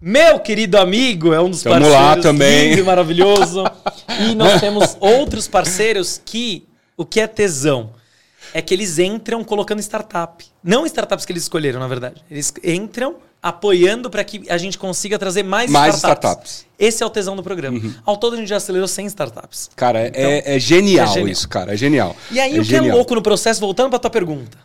Meu querido amigo é um dos Tamo parceiros. lá também. Lindo, maravilhoso. e nós temos outros parceiros que o que é tesão? É que eles entram colocando startup. Não startups que eles escolheram, na verdade. Eles entram apoiando para que a gente consiga trazer mais, mais startups. startups. Esse é o tesão do programa. Uhum. Ao todo a gente já acelerou 100 startups. Cara, é, então, é, é, genial, é, genial isso, cara. É genial. E aí é o que é genial. é louco no processo, voltando para tua pergunta,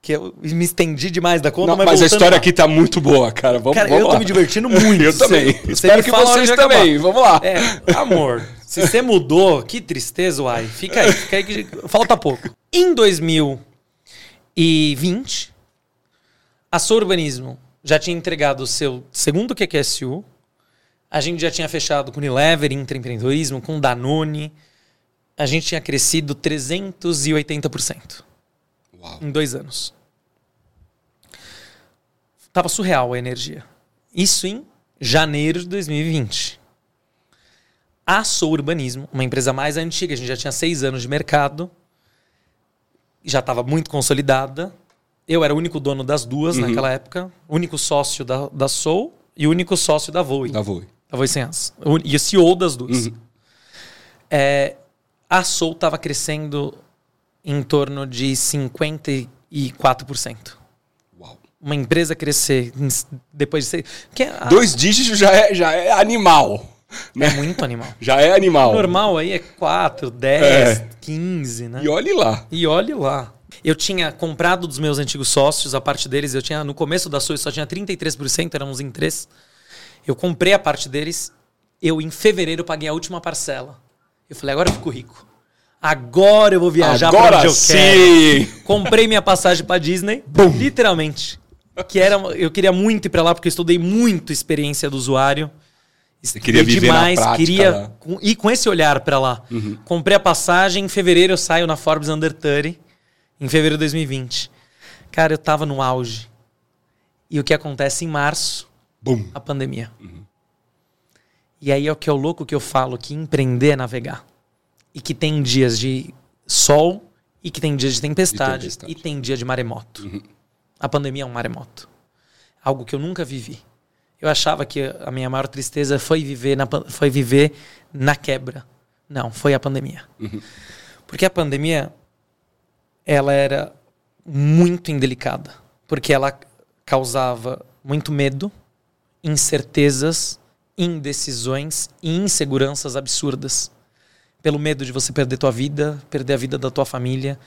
que eu me estendi demais da conta, Não, mas, mas a história lá. aqui tá muito boa, cara. Vamos, cara, vamos eu lá. tô me divertindo muito. eu também. Você, Espero que vocês também. Vamos lá. É, amor, se você mudou, que tristeza, uai. Fica aí, fica aí que falta pouco. Em 2000 e 20, a Sou Urbanismo já tinha entregado o seu segundo QQSU. A gente já tinha fechado com Unilever, Intraempreendedorismo, com Danone. A gente tinha crescido 380% Uau. em dois anos. Tava surreal a energia. Isso em janeiro de 2020. A Sou Urbanismo, uma empresa mais antiga, a gente já tinha seis anos de mercado, já estava muito consolidada. Eu era o único dono das duas uhum. naquela época, único sócio da, da Soul e único sócio da Voe. Da Voe. Da Voe Sem As. E o CEO das duas. Uhum. É, a Soul estava crescendo em torno de 54%. Uau. Uma empresa crescer depois de ser. A... Dois dígitos já é, já é animal. Né? É muito animal. Já é animal. O normal aí é 4, 10, é. 15, né? E olhe lá. E olhe lá. Eu tinha comprado dos meus antigos sócios, a parte deles, eu tinha, no começo da sua, só tinha 33%, éramos em três. Eu comprei a parte deles, eu em fevereiro paguei a última parcela. Eu falei, agora eu fico rico. Agora eu vou viajar pra onde eu sim. quero. Comprei minha passagem para Disney, Bum. literalmente. Que era, eu queria muito ir para lá porque eu estudei muito experiência do usuário. Queria viver demais, na prática, queria né? ir com esse olhar para lá. Uhum. Comprei a passagem, em fevereiro eu saio na Forbes Under 30, em fevereiro de 2020. Cara, eu tava no auge. E o que acontece em março? Bum. A pandemia. Uhum. E aí é o que é o louco que eu falo, que empreender é navegar. E que tem dias de sol, e que tem dias de tempestade, de tempestade. e tem dia de maremoto. Uhum. A pandemia é um maremoto. Algo que eu nunca vivi. Eu achava que a minha maior tristeza foi viver na, foi viver na quebra. Não, foi a pandemia. Uhum. Porque a pandemia, ela era muito indelicada. Porque ela causava muito medo, incertezas, indecisões e inseguranças absurdas. pelo medo de você perder tua vida, perder a vida da tua família,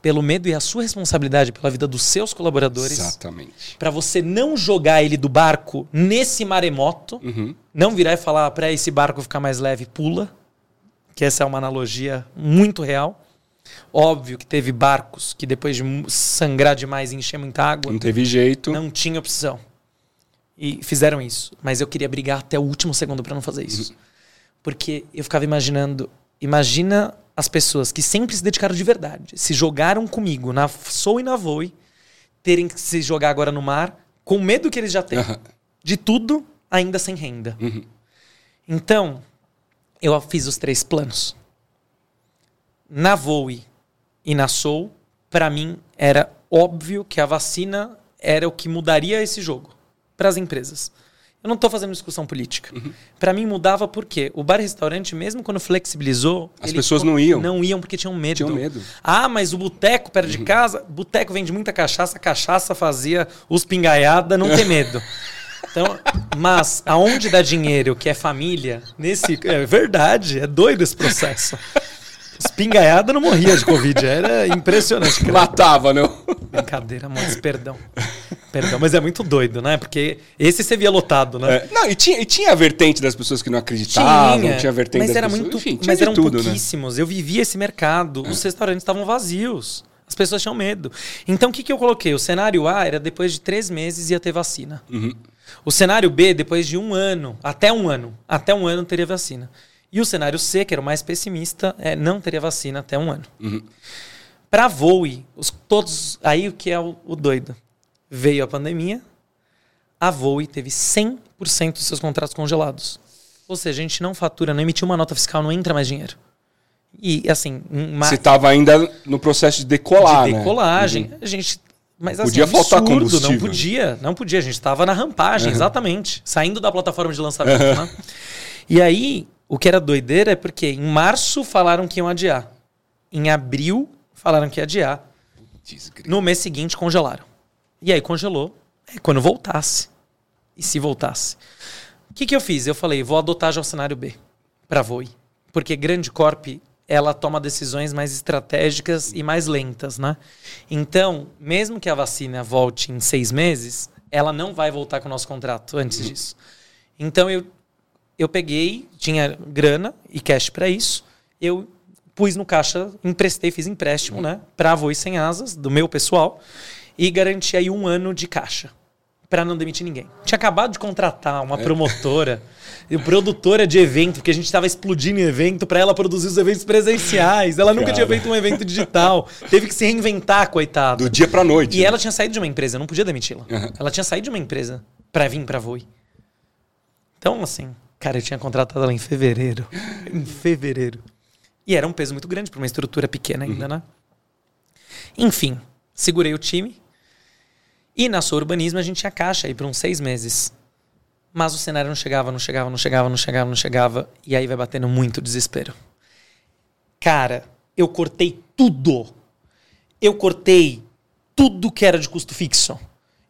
pelo medo e a sua responsabilidade pela vida dos seus colaboradores. Exatamente. Para você não jogar ele do barco nesse maremoto, uhum. não virar e falar para esse barco ficar mais leve, pula, que essa é uma analogia muito real. Óbvio que teve barcos que depois de sangrar demais e encher muita água, não teve jeito, não tinha opção. E fizeram isso, mas eu queria brigar até o último segundo para não fazer isso. Uhum. Porque eu ficava imaginando, imagina as pessoas que sempre se dedicaram de verdade, se jogaram comigo na Sou e na Voe, terem que se jogar agora no mar, com medo que eles já têm. Uhum. De tudo, ainda sem renda. Uhum. Então, eu fiz os três planos. Na Voe e na Sou, para mim era óbvio que a vacina era o que mudaria esse jogo para as empresas. Eu não estou fazendo discussão política. Uhum. Para mim mudava porque o bar e restaurante, mesmo quando flexibilizou, as pessoas não iam. Não iam porque tinham medo. Tinham medo. Ah, mas o boteco perto uhum. de casa, boteco vende muita cachaça, cachaça fazia os pingaiada não ter medo. Então, mas aonde dá dinheiro, que é família, nesse é verdade, é doido esse processo. Espingaiada não morria de Covid, era impressionante. Matava, não? Brincadeira, mas perdão. Perdão, mas é muito doido, né? Porque esse você via lotado, né? É, não, e tinha, e tinha a vertente das pessoas que não acreditavam, tinha, tinha a vertente mas das era pessoas, muito, enfim, mas eram tudo, né? pouquíssimos. Né? Eu vivia esse mercado, os restaurantes estavam vazios. As pessoas tinham medo. Então, o que, que eu coloquei? O cenário A era depois de três meses ia ter vacina. Uhum. O cenário B, depois de um ano, até um ano, até um ano teria vacina. E o cenário C, que era o mais pessimista, é não teria vacina até um ano. Uhum. Para Voe, os, todos. Aí o que é o, o, doido? Veio a pandemia, a Voe teve 100% dos seus contratos congelados. Ou seja, a gente não fatura, não emitiu uma nota fiscal, não entra mais dinheiro. E assim. Uma... Você estava ainda no processo de decolar. De né? decolagem. Né? A gente. Mas, assim, podia absurdo, faltar combustível. Não podia, não podia. A gente estava na rampagem, uhum. exatamente. Saindo da plataforma de lançamento. Uhum. Né? E aí, o que era doideira é porque em março falaram que iam adiar. Em abril falaram que ia adiar. No mês seguinte congelaram. E aí congelou. É quando voltasse. E se voltasse. O que, que eu fiz? Eu falei, vou adotar já o cenário B para Voe. Porque grande corp ela toma decisões mais estratégicas e mais lentas, né? Então, mesmo que a vacina volte em seis meses, ela não vai voltar com o nosso contrato antes uhum. disso. Então, eu eu peguei, tinha grana e cash para isso, eu pus no caixa, emprestei, fiz empréstimo, né, para Voz Sem Asas, do meu pessoal, e garanti aí um ano de caixa para não demitir ninguém. Tinha acabado de contratar uma é. promotora, e produtora de evento, porque a gente estava explodindo em evento para ela produzir os eventos presenciais. Ela nunca Cara. tinha feito um evento digital, teve que se reinventar, coitada. Do dia para noite. E né? ela tinha saído de uma empresa, eu não podia demiti-la. Uhum. Ela tinha saído de uma empresa para vir para Voi. Então, assim, Cara, eu tinha contratado ela em fevereiro. em fevereiro. E era um peso muito grande para uma estrutura pequena ainda, uhum. né? Enfim, segurei o time. E na sua urbanismo a gente tinha caixa aí por uns seis meses. Mas o cenário não chegava, não chegava, não chegava, não chegava, não chegava. E aí vai batendo muito desespero. Cara, eu cortei tudo. Eu cortei tudo que era de custo fixo.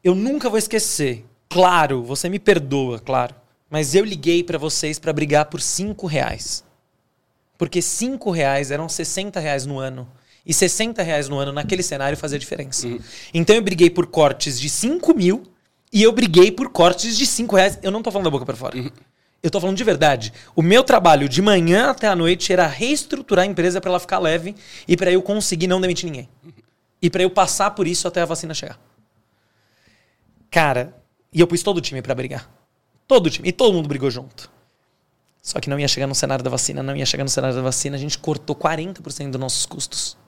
Eu nunca vou esquecer. Claro, você me perdoa, claro. Mas eu liguei para vocês para brigar por cinco reais. Porque cinco reais eram 60 reais no ano. E 60 reais no ano naquele cenário fazia diferença. Uhum. Então eu briguei por cortes de 5 mil e eu briguei por cortes de 5 reais. Eu não tô falando da boca para fora. Uhum. Eu tô falando de verdade. O meu trabalho de manhã até a noite era reestruturar a empresa para ela ficar leve e para eu conseguir não demitir ninguém. E para eu passar por isso até a vacina chegar. Cara, e eu pus todo o time para brigar. Todo o time. E todo mundo brigou junto. Só que não ia chegar no cenário da vacina, não ia chegar no cenário da vacina, a gente cortou 40% dos nossos custos.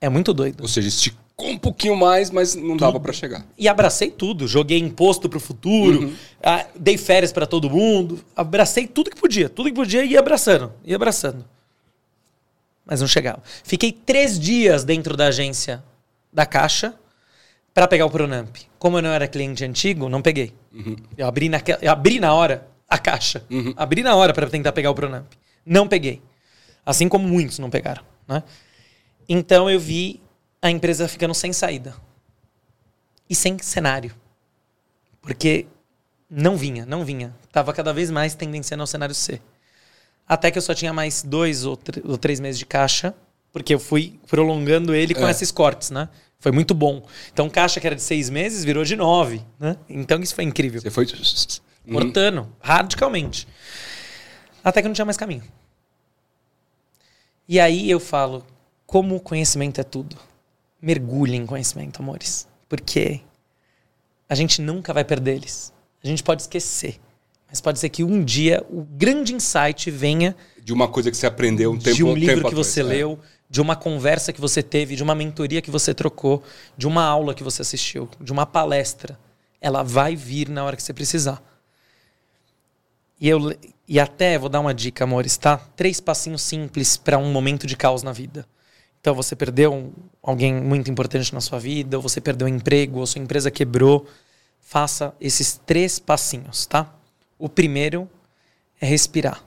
É muito doido. Ou seja, esticou um pouquinho mais, mas não tudo. dava para chegar. E abracei tudo. Joguei imposto pro futuro, uhum. ah, dei férias para todo mundo, abracei tudo que podia. Tudo que podia e ia abraçando, ia abraçando. Mas não chegava. Fiquei três dias dentro da agência da Caixa para pegar o Pronamp. Como eu não era cliente antigo, não peguei. Uhum. Eu, abri naquela, eu abri na hora a caixa. Uhum. Abri na hora para tentar pegar o Pronamp. Não peguei. Assim como muitos não pegaram. Né? Então eu vi a empresa ficando sem saída. E sem cenário. Porque não vinha, não vinha. Tava cada vez mais tendenciando ao cenário C. Até que eu só tinha mais dois ou, ou três meses de caixa, porque eu fui prolongando ele com é. esses cortes, né? Foi muito bom. Então, caixa que era de seis meses virou de nove, né? Então, isso foi incrível. Você foi... Cortando, uhum. radicalmente. Até que não tinha mais caminho. E aí eu falo, como o conhecimento é tudo. Mergulhe em conhecimento, amores. Porque a gente nunca vai perder eles. A gente pode esquecer. Mas pode ser que um dia o grande insight venha. De uma coisa que você aprendeu um tempo De um livro tempo que você atrás, é. leu, é. de uma conversa que você teve, de uma mentoria que você trocou, de uma aula que você assistiu, de uma palestra. Ela vai vir na hora que você precisar. E, eu, e até vou dar uma dica, amores, tá? Três passinhos simples para um momento de caos na vida. Então, você perdeu alguém muito importante na sua vida, ou você perdeu um emprego, ou sua empresa quebrou. Faça esses três passinhos, tá? O primeiro é respirar.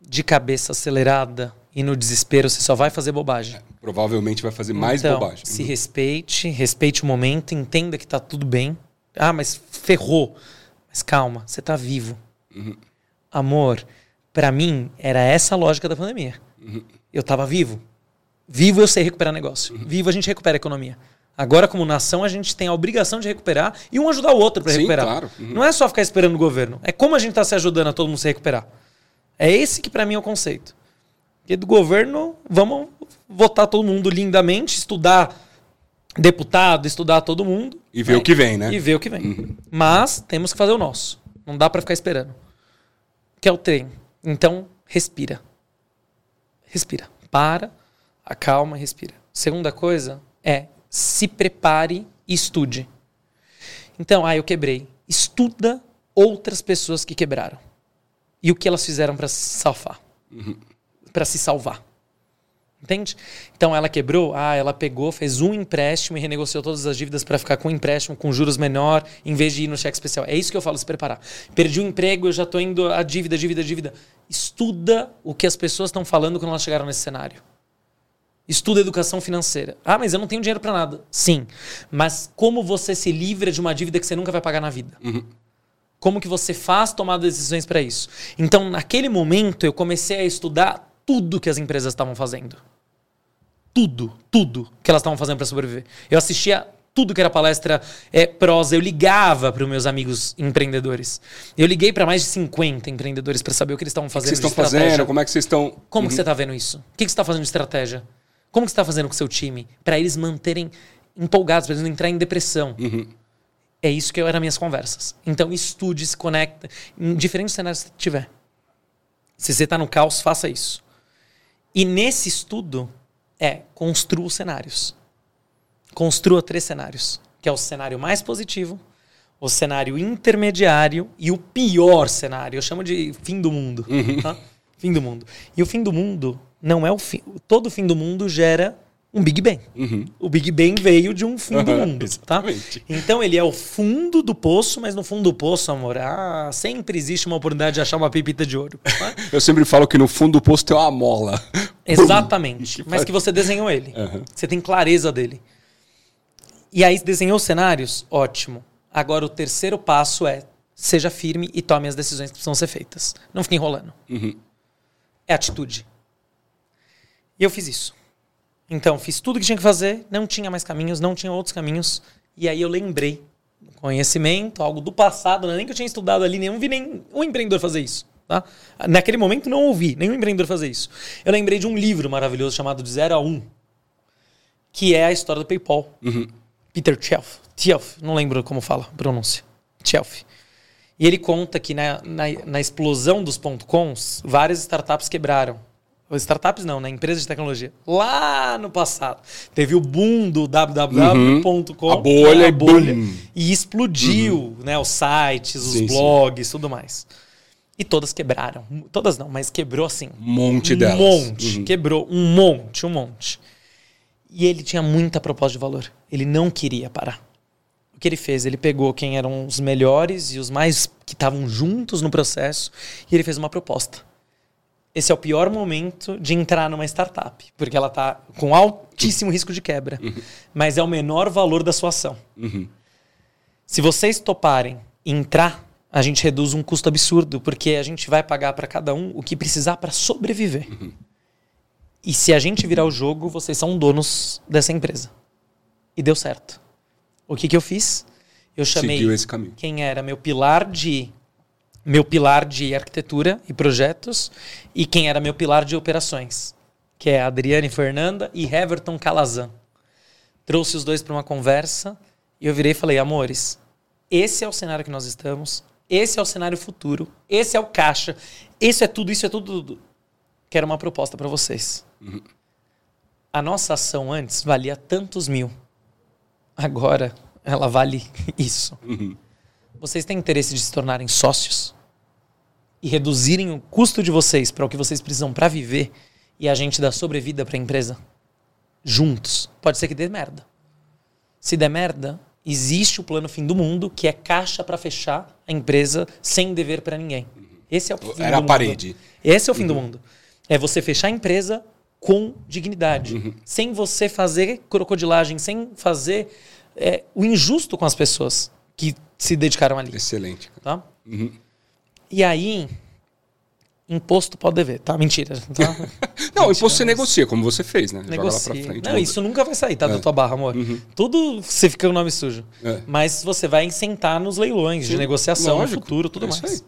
De cabeça acelerada e no desespero, você só vai fazer bobagem. É, provavelmente vai fazer mais então, bobagem. Se respeite, respeite o momento, entenda que tá tudo bem. Ah, mas ferrou. Mas calma, você tá vivo. Uhum. Amor, para mim, era essa a lógica da pandemia. Uhum. Eu tava vivo. Vivo eu sei recuperar negócio. Uhum. Vivo a gente recupera a economia. Agora, como nação, a gente tem a obrigação de recuperar e um ajudar o outro para recuperar. Claro. Uhum. Não é só ficar esperando o governo. É como a gente está se ajudando a todo mundo se recuperar. É esse que para mim é o conceito. Porque do governo, vamos votar todo mundo lindamente, estudar deputado, estudar todo mundo. E ver né? o que vem, né? E ver o que vem. Uhum. Mas temos que fazer o nosso. Não dá para ficar esperando. Que é o trem. Então, respira. Respira. Para, acalma, respira. Segunda coisa é se prepare e estude. Então, ah, eu quebrei. Estuda outras pessoas que quebraram. E o que elas fizeram para se salvar. Uhum. Para se salvar. Entende? Então ela quebrou, ah, ela pegou, fez um empréstimo e renegociou todas as dívidas para ficar com um empréstimo com juros menor, em vez de ir no cheque especial. É isso que eu falo, se preparar. Perdi o emprego, eu já estou indo a dívida, dívida, dívida. Estuda o que as pessoas estão falando quando elas chegaram nesse cenário. Estuda educação financeira. Ah, mas eu não tenho dinheiro para nada. Sim. Mas como você se livra de uma dívida que você nunca vai pagar na vida? Uhum. Como que você faz tomar decisões para isso? Então, naquele momento, eu comecei a estudar tudo que as empresas estavam fazendo tudo, tudo que elas estavam fazendo para sobreviver. Eu assistia tudo que era palestra é, prosa, eu ligava para os meus amigos empreendedores. Eu liguei para mais de 50 empreendedores para saber o que eles estavam fazendo. O que vocês estão fazendo? Como é que vocês estão. Como uhum. que você está vendo isso? O que, que você está fazendo de estratégia? Como que você está fazendo com o seu time? Para eles manterem empolgados, para eles não entrarem em depressão. Uhum. É isso que eu era minhas conversas. Então estude, se conecta, em diferentes cenários que tiver. Se você está no caos, faça isso. E nesse estudo, é construa os cenários. Construa três cenários, que é o cenário mais positivo, o cenário intermediário e o pior cenário. Eu chamo de fim do mundo. Uhum. Tá? Fim do mundo. E o fim do mundo não é o fim. Todo fim do mundo gera um Big Bang. Uhum. O Big Bang veio de um fim uhum, do mundo, tá? Então ele é o fundo do poço, mas no fundo do poço, amor, ah, sempre existe uma oportunidade de achar uma pepita de ouro. Tá? Eu sempre falo que no fundo do poço tem uma mola. Exatamente. mas que você desenhou ele. Uhum. Você tem clareza dele. E aí desenhou os cenários? Ótimo. Agora o terceiro passo é seja firme e tome as decisões que precisam ser feitas. Não fique enrolando. Uhum. É atitude. E eu fiz isso. Então, fiz tudo que tinha que fazer, não tinha mais caminhos, não tinha outros caminhos. E aí eu lembrei conhecimento, algo do passado, não é nem que eu tinha estudado ali, nenhum vi nem um empreendedor fazer isso. Tá? Naquele momento não ouvi nenhum empreendedor fazer isso. Eu lembrei de um livro maravilhoso chamado De Zero a Um, que é a história do PayPal. Uhum. Peter Thiel, Thiel, não lembro como fala a pronúncia. Thiel. E ele conta que na, na, na explosão dos ponto .coms, várias startups quebraram startups não, né? Empresas de tecnologia. Lá no passado. Teve o boom do www.com. Uhum. A bolha, a bolha boom. E explodiu, uhum. né? Os sites, os sim, blogs, sim. tudo mais. E todas quebraram. Todas não, mas quebrou assim. Um monte delas. Um monte. Uhum. Quebrou um monte, um monte. E ele tinha muita proposta de valor. Ele não queria parar. O que ele fez? Ele pegou quem eram os melhores e os mais que estavam juntos no processo e ele fez uma proposta esse é o pior momento de entrar numa startup, porque ela está com altíssimo risco de quebra, uhum. mas é o menor valor da sua ação. Uhum. Se vocês toparem entrar, a gente reduz um custo absurdo, porque a gente vai pagar para cada um o que precisar para sobreviver. Uhum. E se a gente virar o jogo, vocês são donos dessa empresa. E deu certo. O que, que eu fiz? Eu chamei quem era meu pilar de meu pilar de arquitetura e projetos e quem era meu pilar de operações, que é Adriane Fernanda e Heverton Calazan. Trouxe os dois para uma conversa e eu virei e falei: "Amores, esse é o cenário que nós estamos. Esse é o cenário futuro. Esse é o caixa. Isso é tudo, isso é tudo. tudo. Quero uma proposta para vocês. Uhum. A nossa ação antes valia tantos mil. Agora ela vale isso. Uhum. Vocês têm interesse de se tornarem sócios e reduzirem o custo de vocês para o que vocês precisam para viver e a gente dar sobrevida para a empresa? Juntos. Pode ser que dê merda. Se der merda, existe o plano fim do mundo, que é caixa para fechar a empresa sem dever para ninguém. Esse é o fim Era do a parede. Esse é o fim uhum. do mundo. É você fechar a empresa com dignidade, uhum. sem você fazer crocodilagem, sem fazer é, o injusto com as pessoas que se dedicaram ali. Excelente. Tá? Uhum. E aí, Imposto pode dever, tá? Mentira. Tá? não, Mentira, imposto você negocia, como você fez, né? Negocia. Frente, não, isso nunca vai sair, tá? É. Da tua barra, amor. Uhum. Tudo você fica com o nome sujo. É. Mas você vai sentar nos leilões Sim. de negociação Lógico. no futuro, tudo é mais.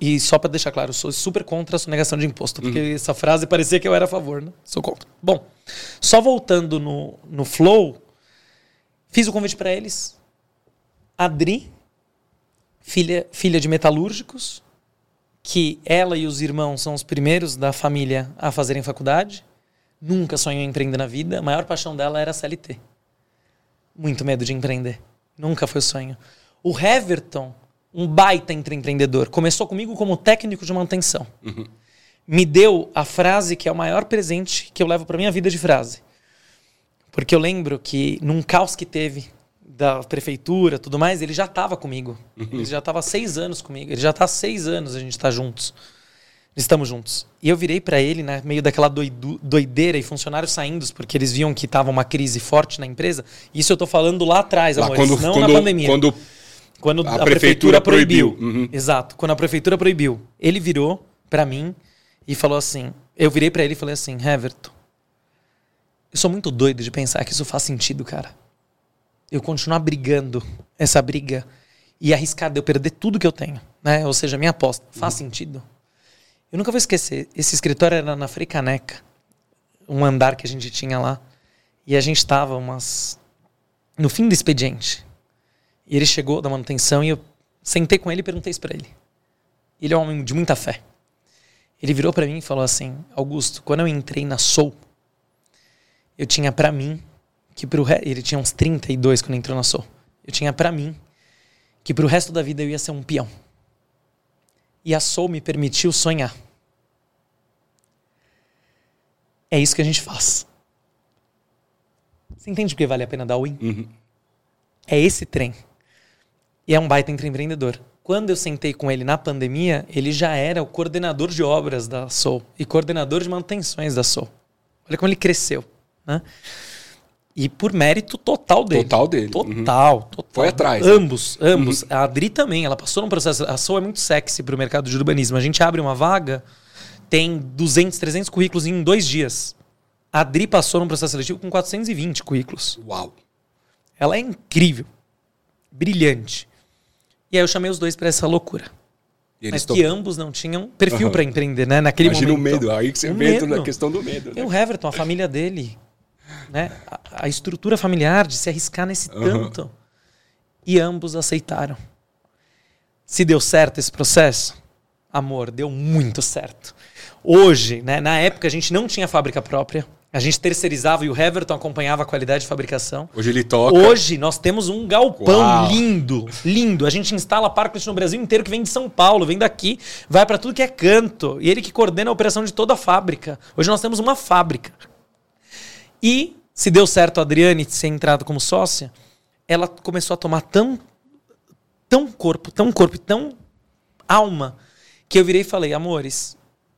E só para deixar claro, eu sou super contra a sonegação de imposto, porque uhum. essa frase parecia que eu era a favor, né? Sou contra. Bom, só voltando no, no Flow, fiz o convite para eles. Adri, filha, filha de metalúrgicos, que ela e os irmãos são os primeiros da família a fazerem faculdade. Nunca sonhou em empreender na vida. A maior paixão dela era a CLT. Muito medo de empreender. Nunca foi o sonho. O Heverton, um baita empreendedor, começou comigo como técnico de manutenção. Uhum. Me deu a frase que é o maior presente que eu levo para minha vida de frase. Porque eu lembro que num caos que teve da prefeitura, tudo mais, ele já estava comigo. Uhum. Ele já estava seis anos comigo. Ele já está seis anos a gente está juntos. Estamos juntos. E eu virei para ele, né, meio daquela doido, doideira e funcionários saindo, porque eles viam que estava uma crise forte na empresa. Isso eu estou falando lá atrás, amor, quando, não quando, na pandemia. Quando, quando a, a prefeitura, prefeitura, proibiu. proibiu. Uhum. Exato. Quando a prefeitura proibiu. Ele virou para mim e falou assim: eu virei para ele e falei assim, Heverton, eu sou muito doido de pensar que isso faz sentido, cara eu continuar brigando essa briga e arriscar de eu perder tudo que eu tenho, né? Ou seja, minha aposta. Faz uhum. sentido? Eu nunca vou esquecer. Esse escritório era na Fricaneca, um andar que a gente tinha lá. E a gente estava umas no fim do expediente. E ele chegou da manutenção e eu sentei com ele e perguntei isso para ele. Ele é um homem de muita fé. Ele virou para mim e falou assim: Augusto, quando eu entrei na Soul, eu tinha para mim que pro re... ele tinha uns 32 quando entrou na Soul. Eu tinha para mim que pro resto da vida eu ia ser um peão. E a Soul me permitiu sonhar. É isso que a gente faz. Você entende porque vale a pena dar win? Uhum. É esse trem. E é um baita empreendedor. Quando eu sentei com ele na pandemia, ele já era o coordenador de obras da Soul e coordenador de manutenções da Soul. Olha como ele cresceu. Né? E por mérito total dele. Total dele. Total, uhum. total. Foi atrás. Ambos, né? ambos. Uhum. A Adri também, ela passou num processo. A SOA é muito sexy para o mercado de urbanismo. A gente abre uma vaga, tem 200, 300 currículos em dois dias. A Adri passou num processo seletivo com 420 currículos. Uau. Ela é incrível. Brilhante. E aí eu chamei os dois para essa loucura. Mas que ambos não tinham perfil uhum. para empreender, né? Naquele Imagina momento. o medo, aí que você vê na questão do medo. Né? E o Heverton, a família dele, né? A, a, estrutura familiar de se arriscar nesse uhum. tanto. E ambos aceitaram. Se deu certo esse processo, amor, deu muito certo. Hoje, né, na época a gente não tinha fábrica própria. A gente terceirizava e o Heverton acompanhava a qualidade de fabricação. Hoje ele toca. Hoje nós temos um galpão Uau. lindo, lindo. A gente instala parklets no Brasil inteiro que vem de São Paulo, vem daqui, vai para tudo que é canto. E ele que coordena a operação de toda a fábrica. Hoje nós temos uma fábrica. E se deu certo a Adriane ser entrada como sócia, ela começou a tomar tão, tão corpo, tão corpo e tão alma, que eu virei e falei, amores,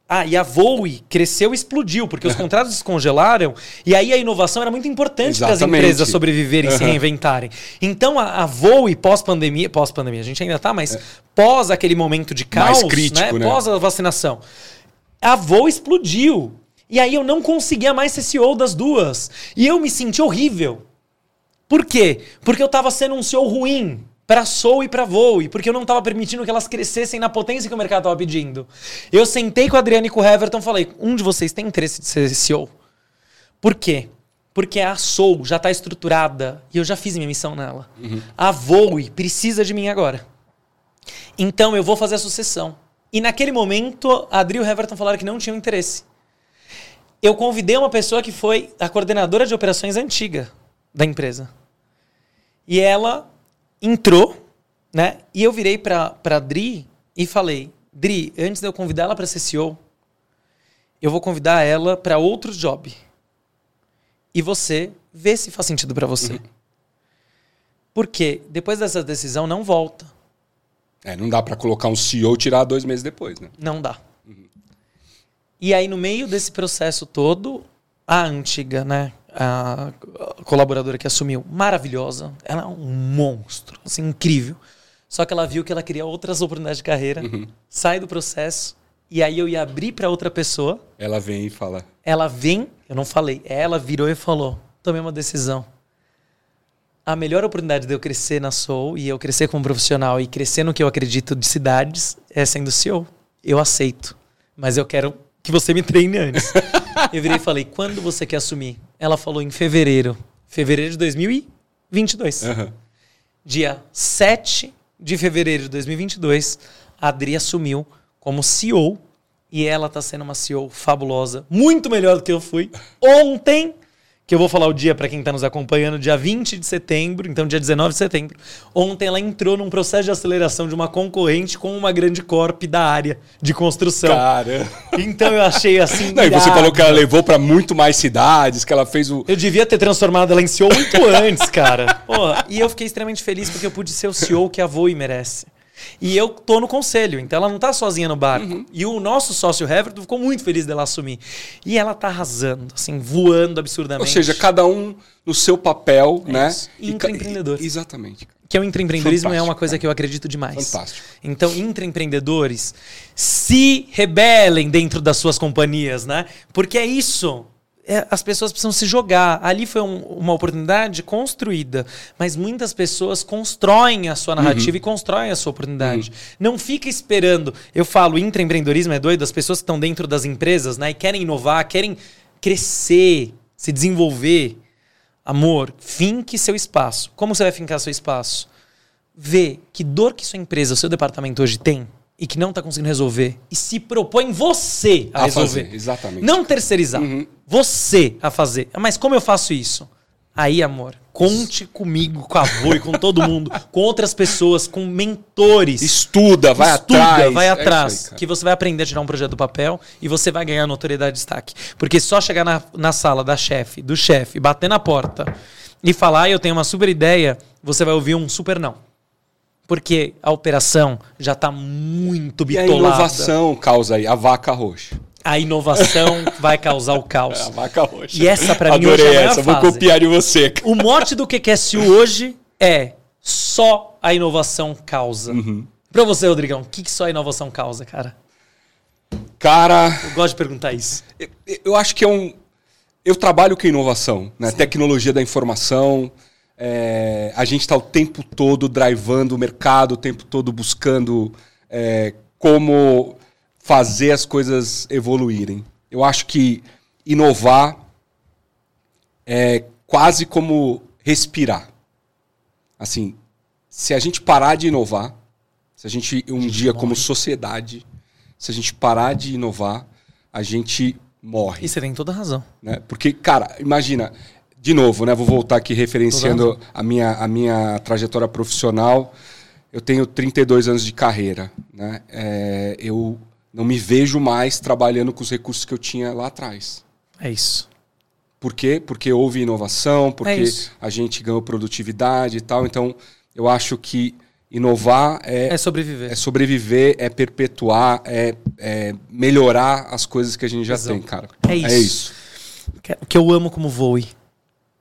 Ah, e a Voe cresceu e explodiu, porque os contratos descongelaram, e aí a inovação era muito importante para as empresas sobreviverem e uhum. se reinventarem. Então a, a Voe, pós-pandemia, pós-pandemia, a gente ainda tá, mas é. pós aquele momento de caos, crítico, né? né? pós a vacinação, a Voe explodiu. E aí eu não conseguia mais ser CEO das duas. E eu me senti horrível. Por quê? Porque eu estava sendo um CEO ruim para Soul e para Voe, porque eu não estava permitindo que elas crescessem na potência que o mercado estava pedindo. Eu sentei com a Adriane e com o Heverton e falei: um de vocês tem interesse de ser CEO? Por quê? Porque a Soul já está estruturada e eu já fiz minha missão nela. Uhum. A Voe precisa de mim agora. Então eu vou fazer a sucessão. E naquele momento, a Adri e o Heverton falaram que não tinham interesse. Eu convidei uma pessoa que foi a coordenadora de operações antiga da empresa. E ela entrou, né? E eu virei pra, pra Dri e falei: Dri, antes de eu convidar ela para ser CEO, eu vou convidar ela para outro job. E você vê se faz sentido para você. Uhum. Porque depois dessa decisão não volta. É, não dá para colocar um CEO e tirar dois meses depois, né? Não dá. Uhum. E aí, no meio desse processo todo, a antiga, né? a colaboradora que assumiu, maravilhosa. Ela é um monstro, assim, incrível. Só que ela viu que ela queria outras oportunidades de carreira, uhum. sai do processo, e aí eu ia abrir para outra pessoa. Ela vem e fala. Ela vem, eu não falei, ela virou e falou: tomei uma decisão. A melhor oportunidade de eu crescer na Soul e eu crescer como profissional e crescer no que eu acredito de cidades é sendo CEO. Eu aceito. Mas eu quero que você me treine antes. eu virei e falei: quando você quer assumir? Ela falou em fevereiro. Fevereiro de 2022. Uhum. Dia 7 de fevereiro de 2022, a Adri assumiu como CEO e ela está sendo uma CEO fabulosa, muito melhor do que eu fui. Ontem que eu vou falar o dia para quem está nos acompanhando, dia 20 de setembro, então dia 19 de setembro. Ontem ela entrou num processo de aceleração de uma concorrente com uma grande corp da área de construção. Cara. Então eu achei assim. Não, e você falou que ela levou para muito mais cidades, que ela fez o. Eu devia ter transformado ela em CEO muito antes, cara. Porra, e eu fiquei extremamente feliz porque eu pude ser o CEO que a Voe merece. E eu tô no conselho, então ela não tá sozinha no barco. Uhum. E o nosso sócio Everton ficou muito feliz dela assumir. E ela tá arrasando, assim, voando absurdamente. Ou seja, cada um no seu papel, é né? Intraempreendedor. Exatamente. Que é o intraempreendedorismo é uma coisa que eu acredito demais. Fantástico. Então, intraempreendedores se rebelem dentro das suas companhias, né? Porque é isso é, as pessoas precisam se jogar. Ali foi um, uma oportunidade construída, mas muitas pessoas constroem a sua narrativa uhum. e constroem a sua oportunidade. Uhum. Não fica esperando. Eu falo, intraempreendedorismo é doido, as pessoas que estão dentro das empresas né, e querem inovar, querem crescer, se desenvolver. Amor, finque seu espaço. Como você vai fincar seu espaço? Vê que dor que sua empresa, seu departamento hoje tem e que não está conseguindo resolver e se propõe você a, a resolver. Fazer, exatamente. Não terceirizar. Uhum. Você a fazer. Mas como eu faço isso? Aí, amor, conte comigo, com a avô e com todo mundo, com outras pessoas, com mentores. Estuda, vai Estuda, atrás. vai é atrás. É aí, que você vai aprender a tirar um projeto do papel e você vai ganhar notoriedade e destaque. Porque só chegar na, na sala da chefe, do chefe, bater na porta e falar, ah, eu tenho uma super ideia, você vai ouvir um super não. Porque a operação já está muito bitolada. E a inovação causa aí a vaca roxa. A inovação vai causar o caos. É a vaca roxa. E essa para mim hoje é essa, fase. vou copiar de você. O mote do QQSU hoje é só a inovação causa. Uhum. Para você, Rodrigão, o que, que só a inovação causa, cara? Cara. Eu gosto de perguntar isso. Eu, eu acho que é um. Eu trabalho com inovação, né? Tecnologia da informação. É, a gente está o tempo todo drivando o mercado, o tempo todo buscando é, como fazer as coisas evoluírem. Eu acho que inovar é quase como respirar. Assim, se a gente parar de inovar, se a gente um a gente dia morre. como sociedade, se a gente parar de inovar, a gente morre. E você tem toda razão. Né? Porque, cara, imagina, de novo, né? Vou voltar aqui referenciando a minha, a minha trajetória profissional. Eu tenho 32 anos de carreira. Né? É, eu não me vejo mais trabalhando com os recursos que eu tinha lá atrás. É isso. Por quê? Porque houve inovação, porque é a gente ganhou produtividade e tal. Então, eu acho que inovar é. É sobreviver. É sobreviver, é perpetuar, é é, melhorar as coisas que a gente já Exato. tem, cara. É isso. É isso. O que eu amo como Voe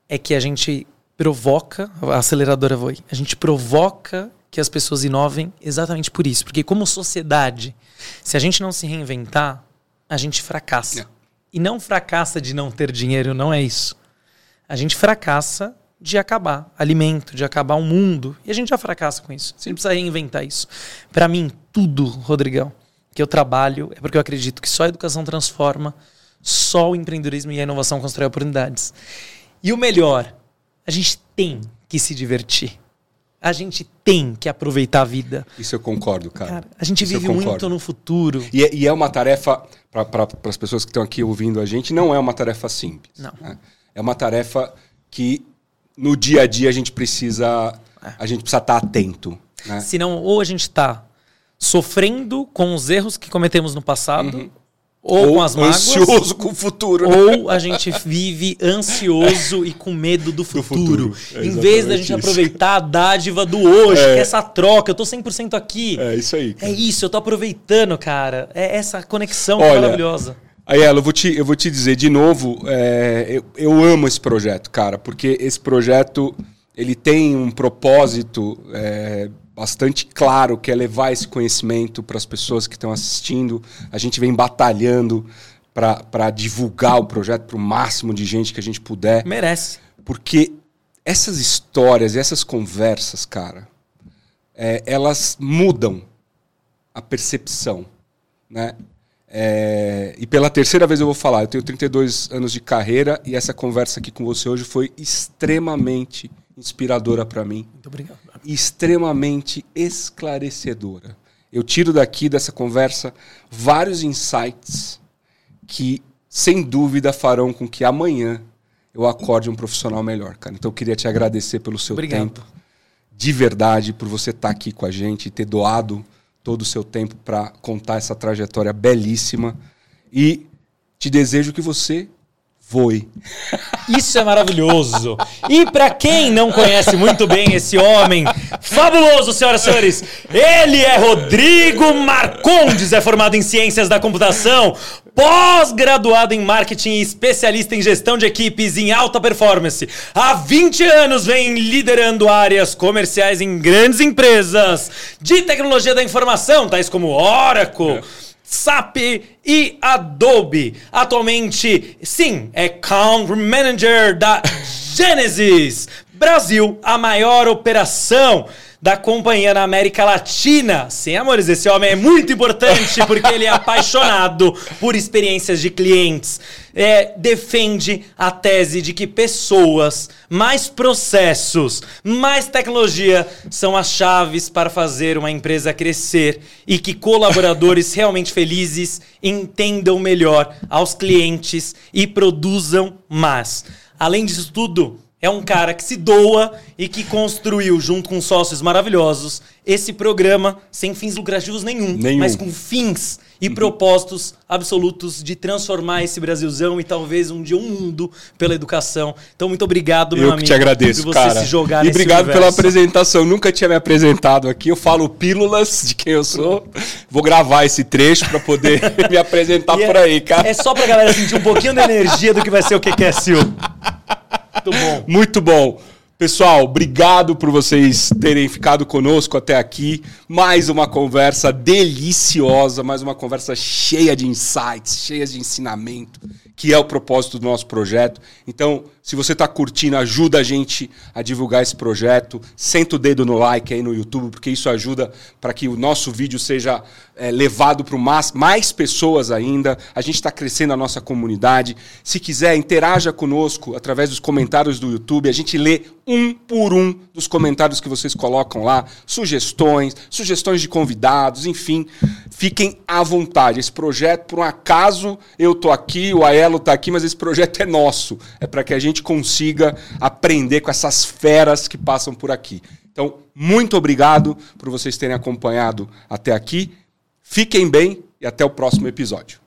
é que a gente provoca, a aceleradora Voe, a gente provoca que as pessoas inovem exatamente por isso. Porque como sociedade, se a gente não se reinventar, a gente fracassa. É. E não fracassa de não ter dinheiro, não é isso. A gente fracassa de acabar alimento, de acabar o mundo. E a gente já fracassa com isso. Você não precisa reinventar isso. Para mim, tudo, Rodrigão, que eu trabalho é porque eu acredito que só a educação transforma, só o empreendedorismo e a inovação constroem oportunidades. E o melhor, a gente tem que se divertir. A gente tem que aproveitar a vida. Isso eu concordo, cara. cara a gente Isso vive muito no futuro. E é, e é uma tarefa, para as pessoas que estão aqui ouvindo a gente, não é uma tarefa simples. Não. Né? É uma tarefa que no dia a dia a gente precisa é. a gente precisa estar atento. Né? Senão, ou a gente está sofrendo com os erros que cometemos no passado, uhum. Ou, ou, com as mágoas. Ansioso com o futuro. Né? Ou a gente vive ansioso e com medo do futuro. Do futuro. É em vez da gente isso. aproveitar a dádiva do hoje, é. que é essa troca. Eu tô 100% aqui. É isso aí. Cara. É isso, eu tô aproveitando, cara. É essa conexão Olha, maravilhosa. Aí, ela, eu vou te, eu vou te dizer de novo, é, eu, eu amo esse projeto, cara, porque esse projeto ele tem um propósito é, bastante claro, que é levar esse conhecimento para as pessoas que estão assistindo. A gente vem batalhando para divulgar o projeto para o máximo de gente que a gente puder. Merece. Porque essas histórias, essas conversas, cara, é, elas mudam a percepção, né? É, e pela terceira vez eu vou falar, eu tenho 32 anos de carreira e essa conversa aqui com você hoje foi extremamente inspiradora para mim. Muito obrigado. Extremamente esclarecedora. Eu tiro daqui dessa conversa vários insights que, sem dúvida, farão com que amanhã eu acorde um profissional melhor, cara. Então eu queria te agradecer pelo seu obrigado. tempo. De verdade, por você estar tá aqui com a gente e ter doado todo o seu tempo para contar essa trajetória belíssima. E te desejo que você voe. Isso é maravilhoso. E para quem não conhece muito bem esse homem fabuloso, senhoras e senhores, ele é Rodrigo Marcondes, é formado em Ciências da Computação, pós-graduado em Marketing e especialista em gestão de equipes em alta performance. Há 20 anos vem liderando áreas comerciais em grandes empresas de tecnologia da informação, tais como Oracle, é. SAP e Adobe. Atualmente, sim, é Country Manager da Genesis. Brasil, a maior operação da companhia na América Latina. Sim, amores, esse homem é muito importante porque ele é apaixonado por experiências de clientes. É, defende a tese de que pessoas, mais processos, mais tecnologia são as chaves para fazer uma empresa crescer e que colaboradores realmente felizes entendam melhor aos clientes e produzam mais. Além disso tudo, é um cara que se doa e que construiu, junto com sócios maravilhosos, esse programa sem fins lucrativos nenhum, nenhum. mas com fins e uhum. propósitos absolutos de transformar esse Brasilzão e talvez um dia um mundo pela educação. Então, muito obrigado, meu eu amigo. Eu te agradeço, por você cara. se jogar E obrigado universo. pela apresentação. Nunca tinha me apresentado aqui. Eu falo pílulas de quem eu sou. Vou gravar esse trecho para poder me apresentar e por é, aí, cara. É só pra galera sentir um pouquinho da energia do que vai ser o QQSU. Muito bom. Muito bom. Pessoal, obrigado por vocês terem ficado conosco até aqui. Mais uma conversa deliciosa, mais uma conversa cheia de insights, cheia de ensinamento, que é o propósito do nosso projeto. Então, se você está curtindo, ajuda a gente a divulgar esse projeto. Senta o dedo no like aí no YouTube, porque isso ajuda para que o nosso vídeo seja é, levado para mais, mais pessoas ainda. A gente está crescendo a nossa comunidade. Se quiser, interaja conosco através dos comentários do YouTube. A gente lê um por um dos comentários que vocês colocam lá. Sugestões, sugestões de convidados, enfim. Fiquem à vontade. Esse projeto, por um acaso, eu tô aqui, o Aelo está aqui, mas esse projeto é nosso. É para que a gente gente consiga aprender com essas feras que passam por aqui. Então, muito obrigado por vocês terem acompanhado até aqui. Fiquem bem e até o próximo episódio.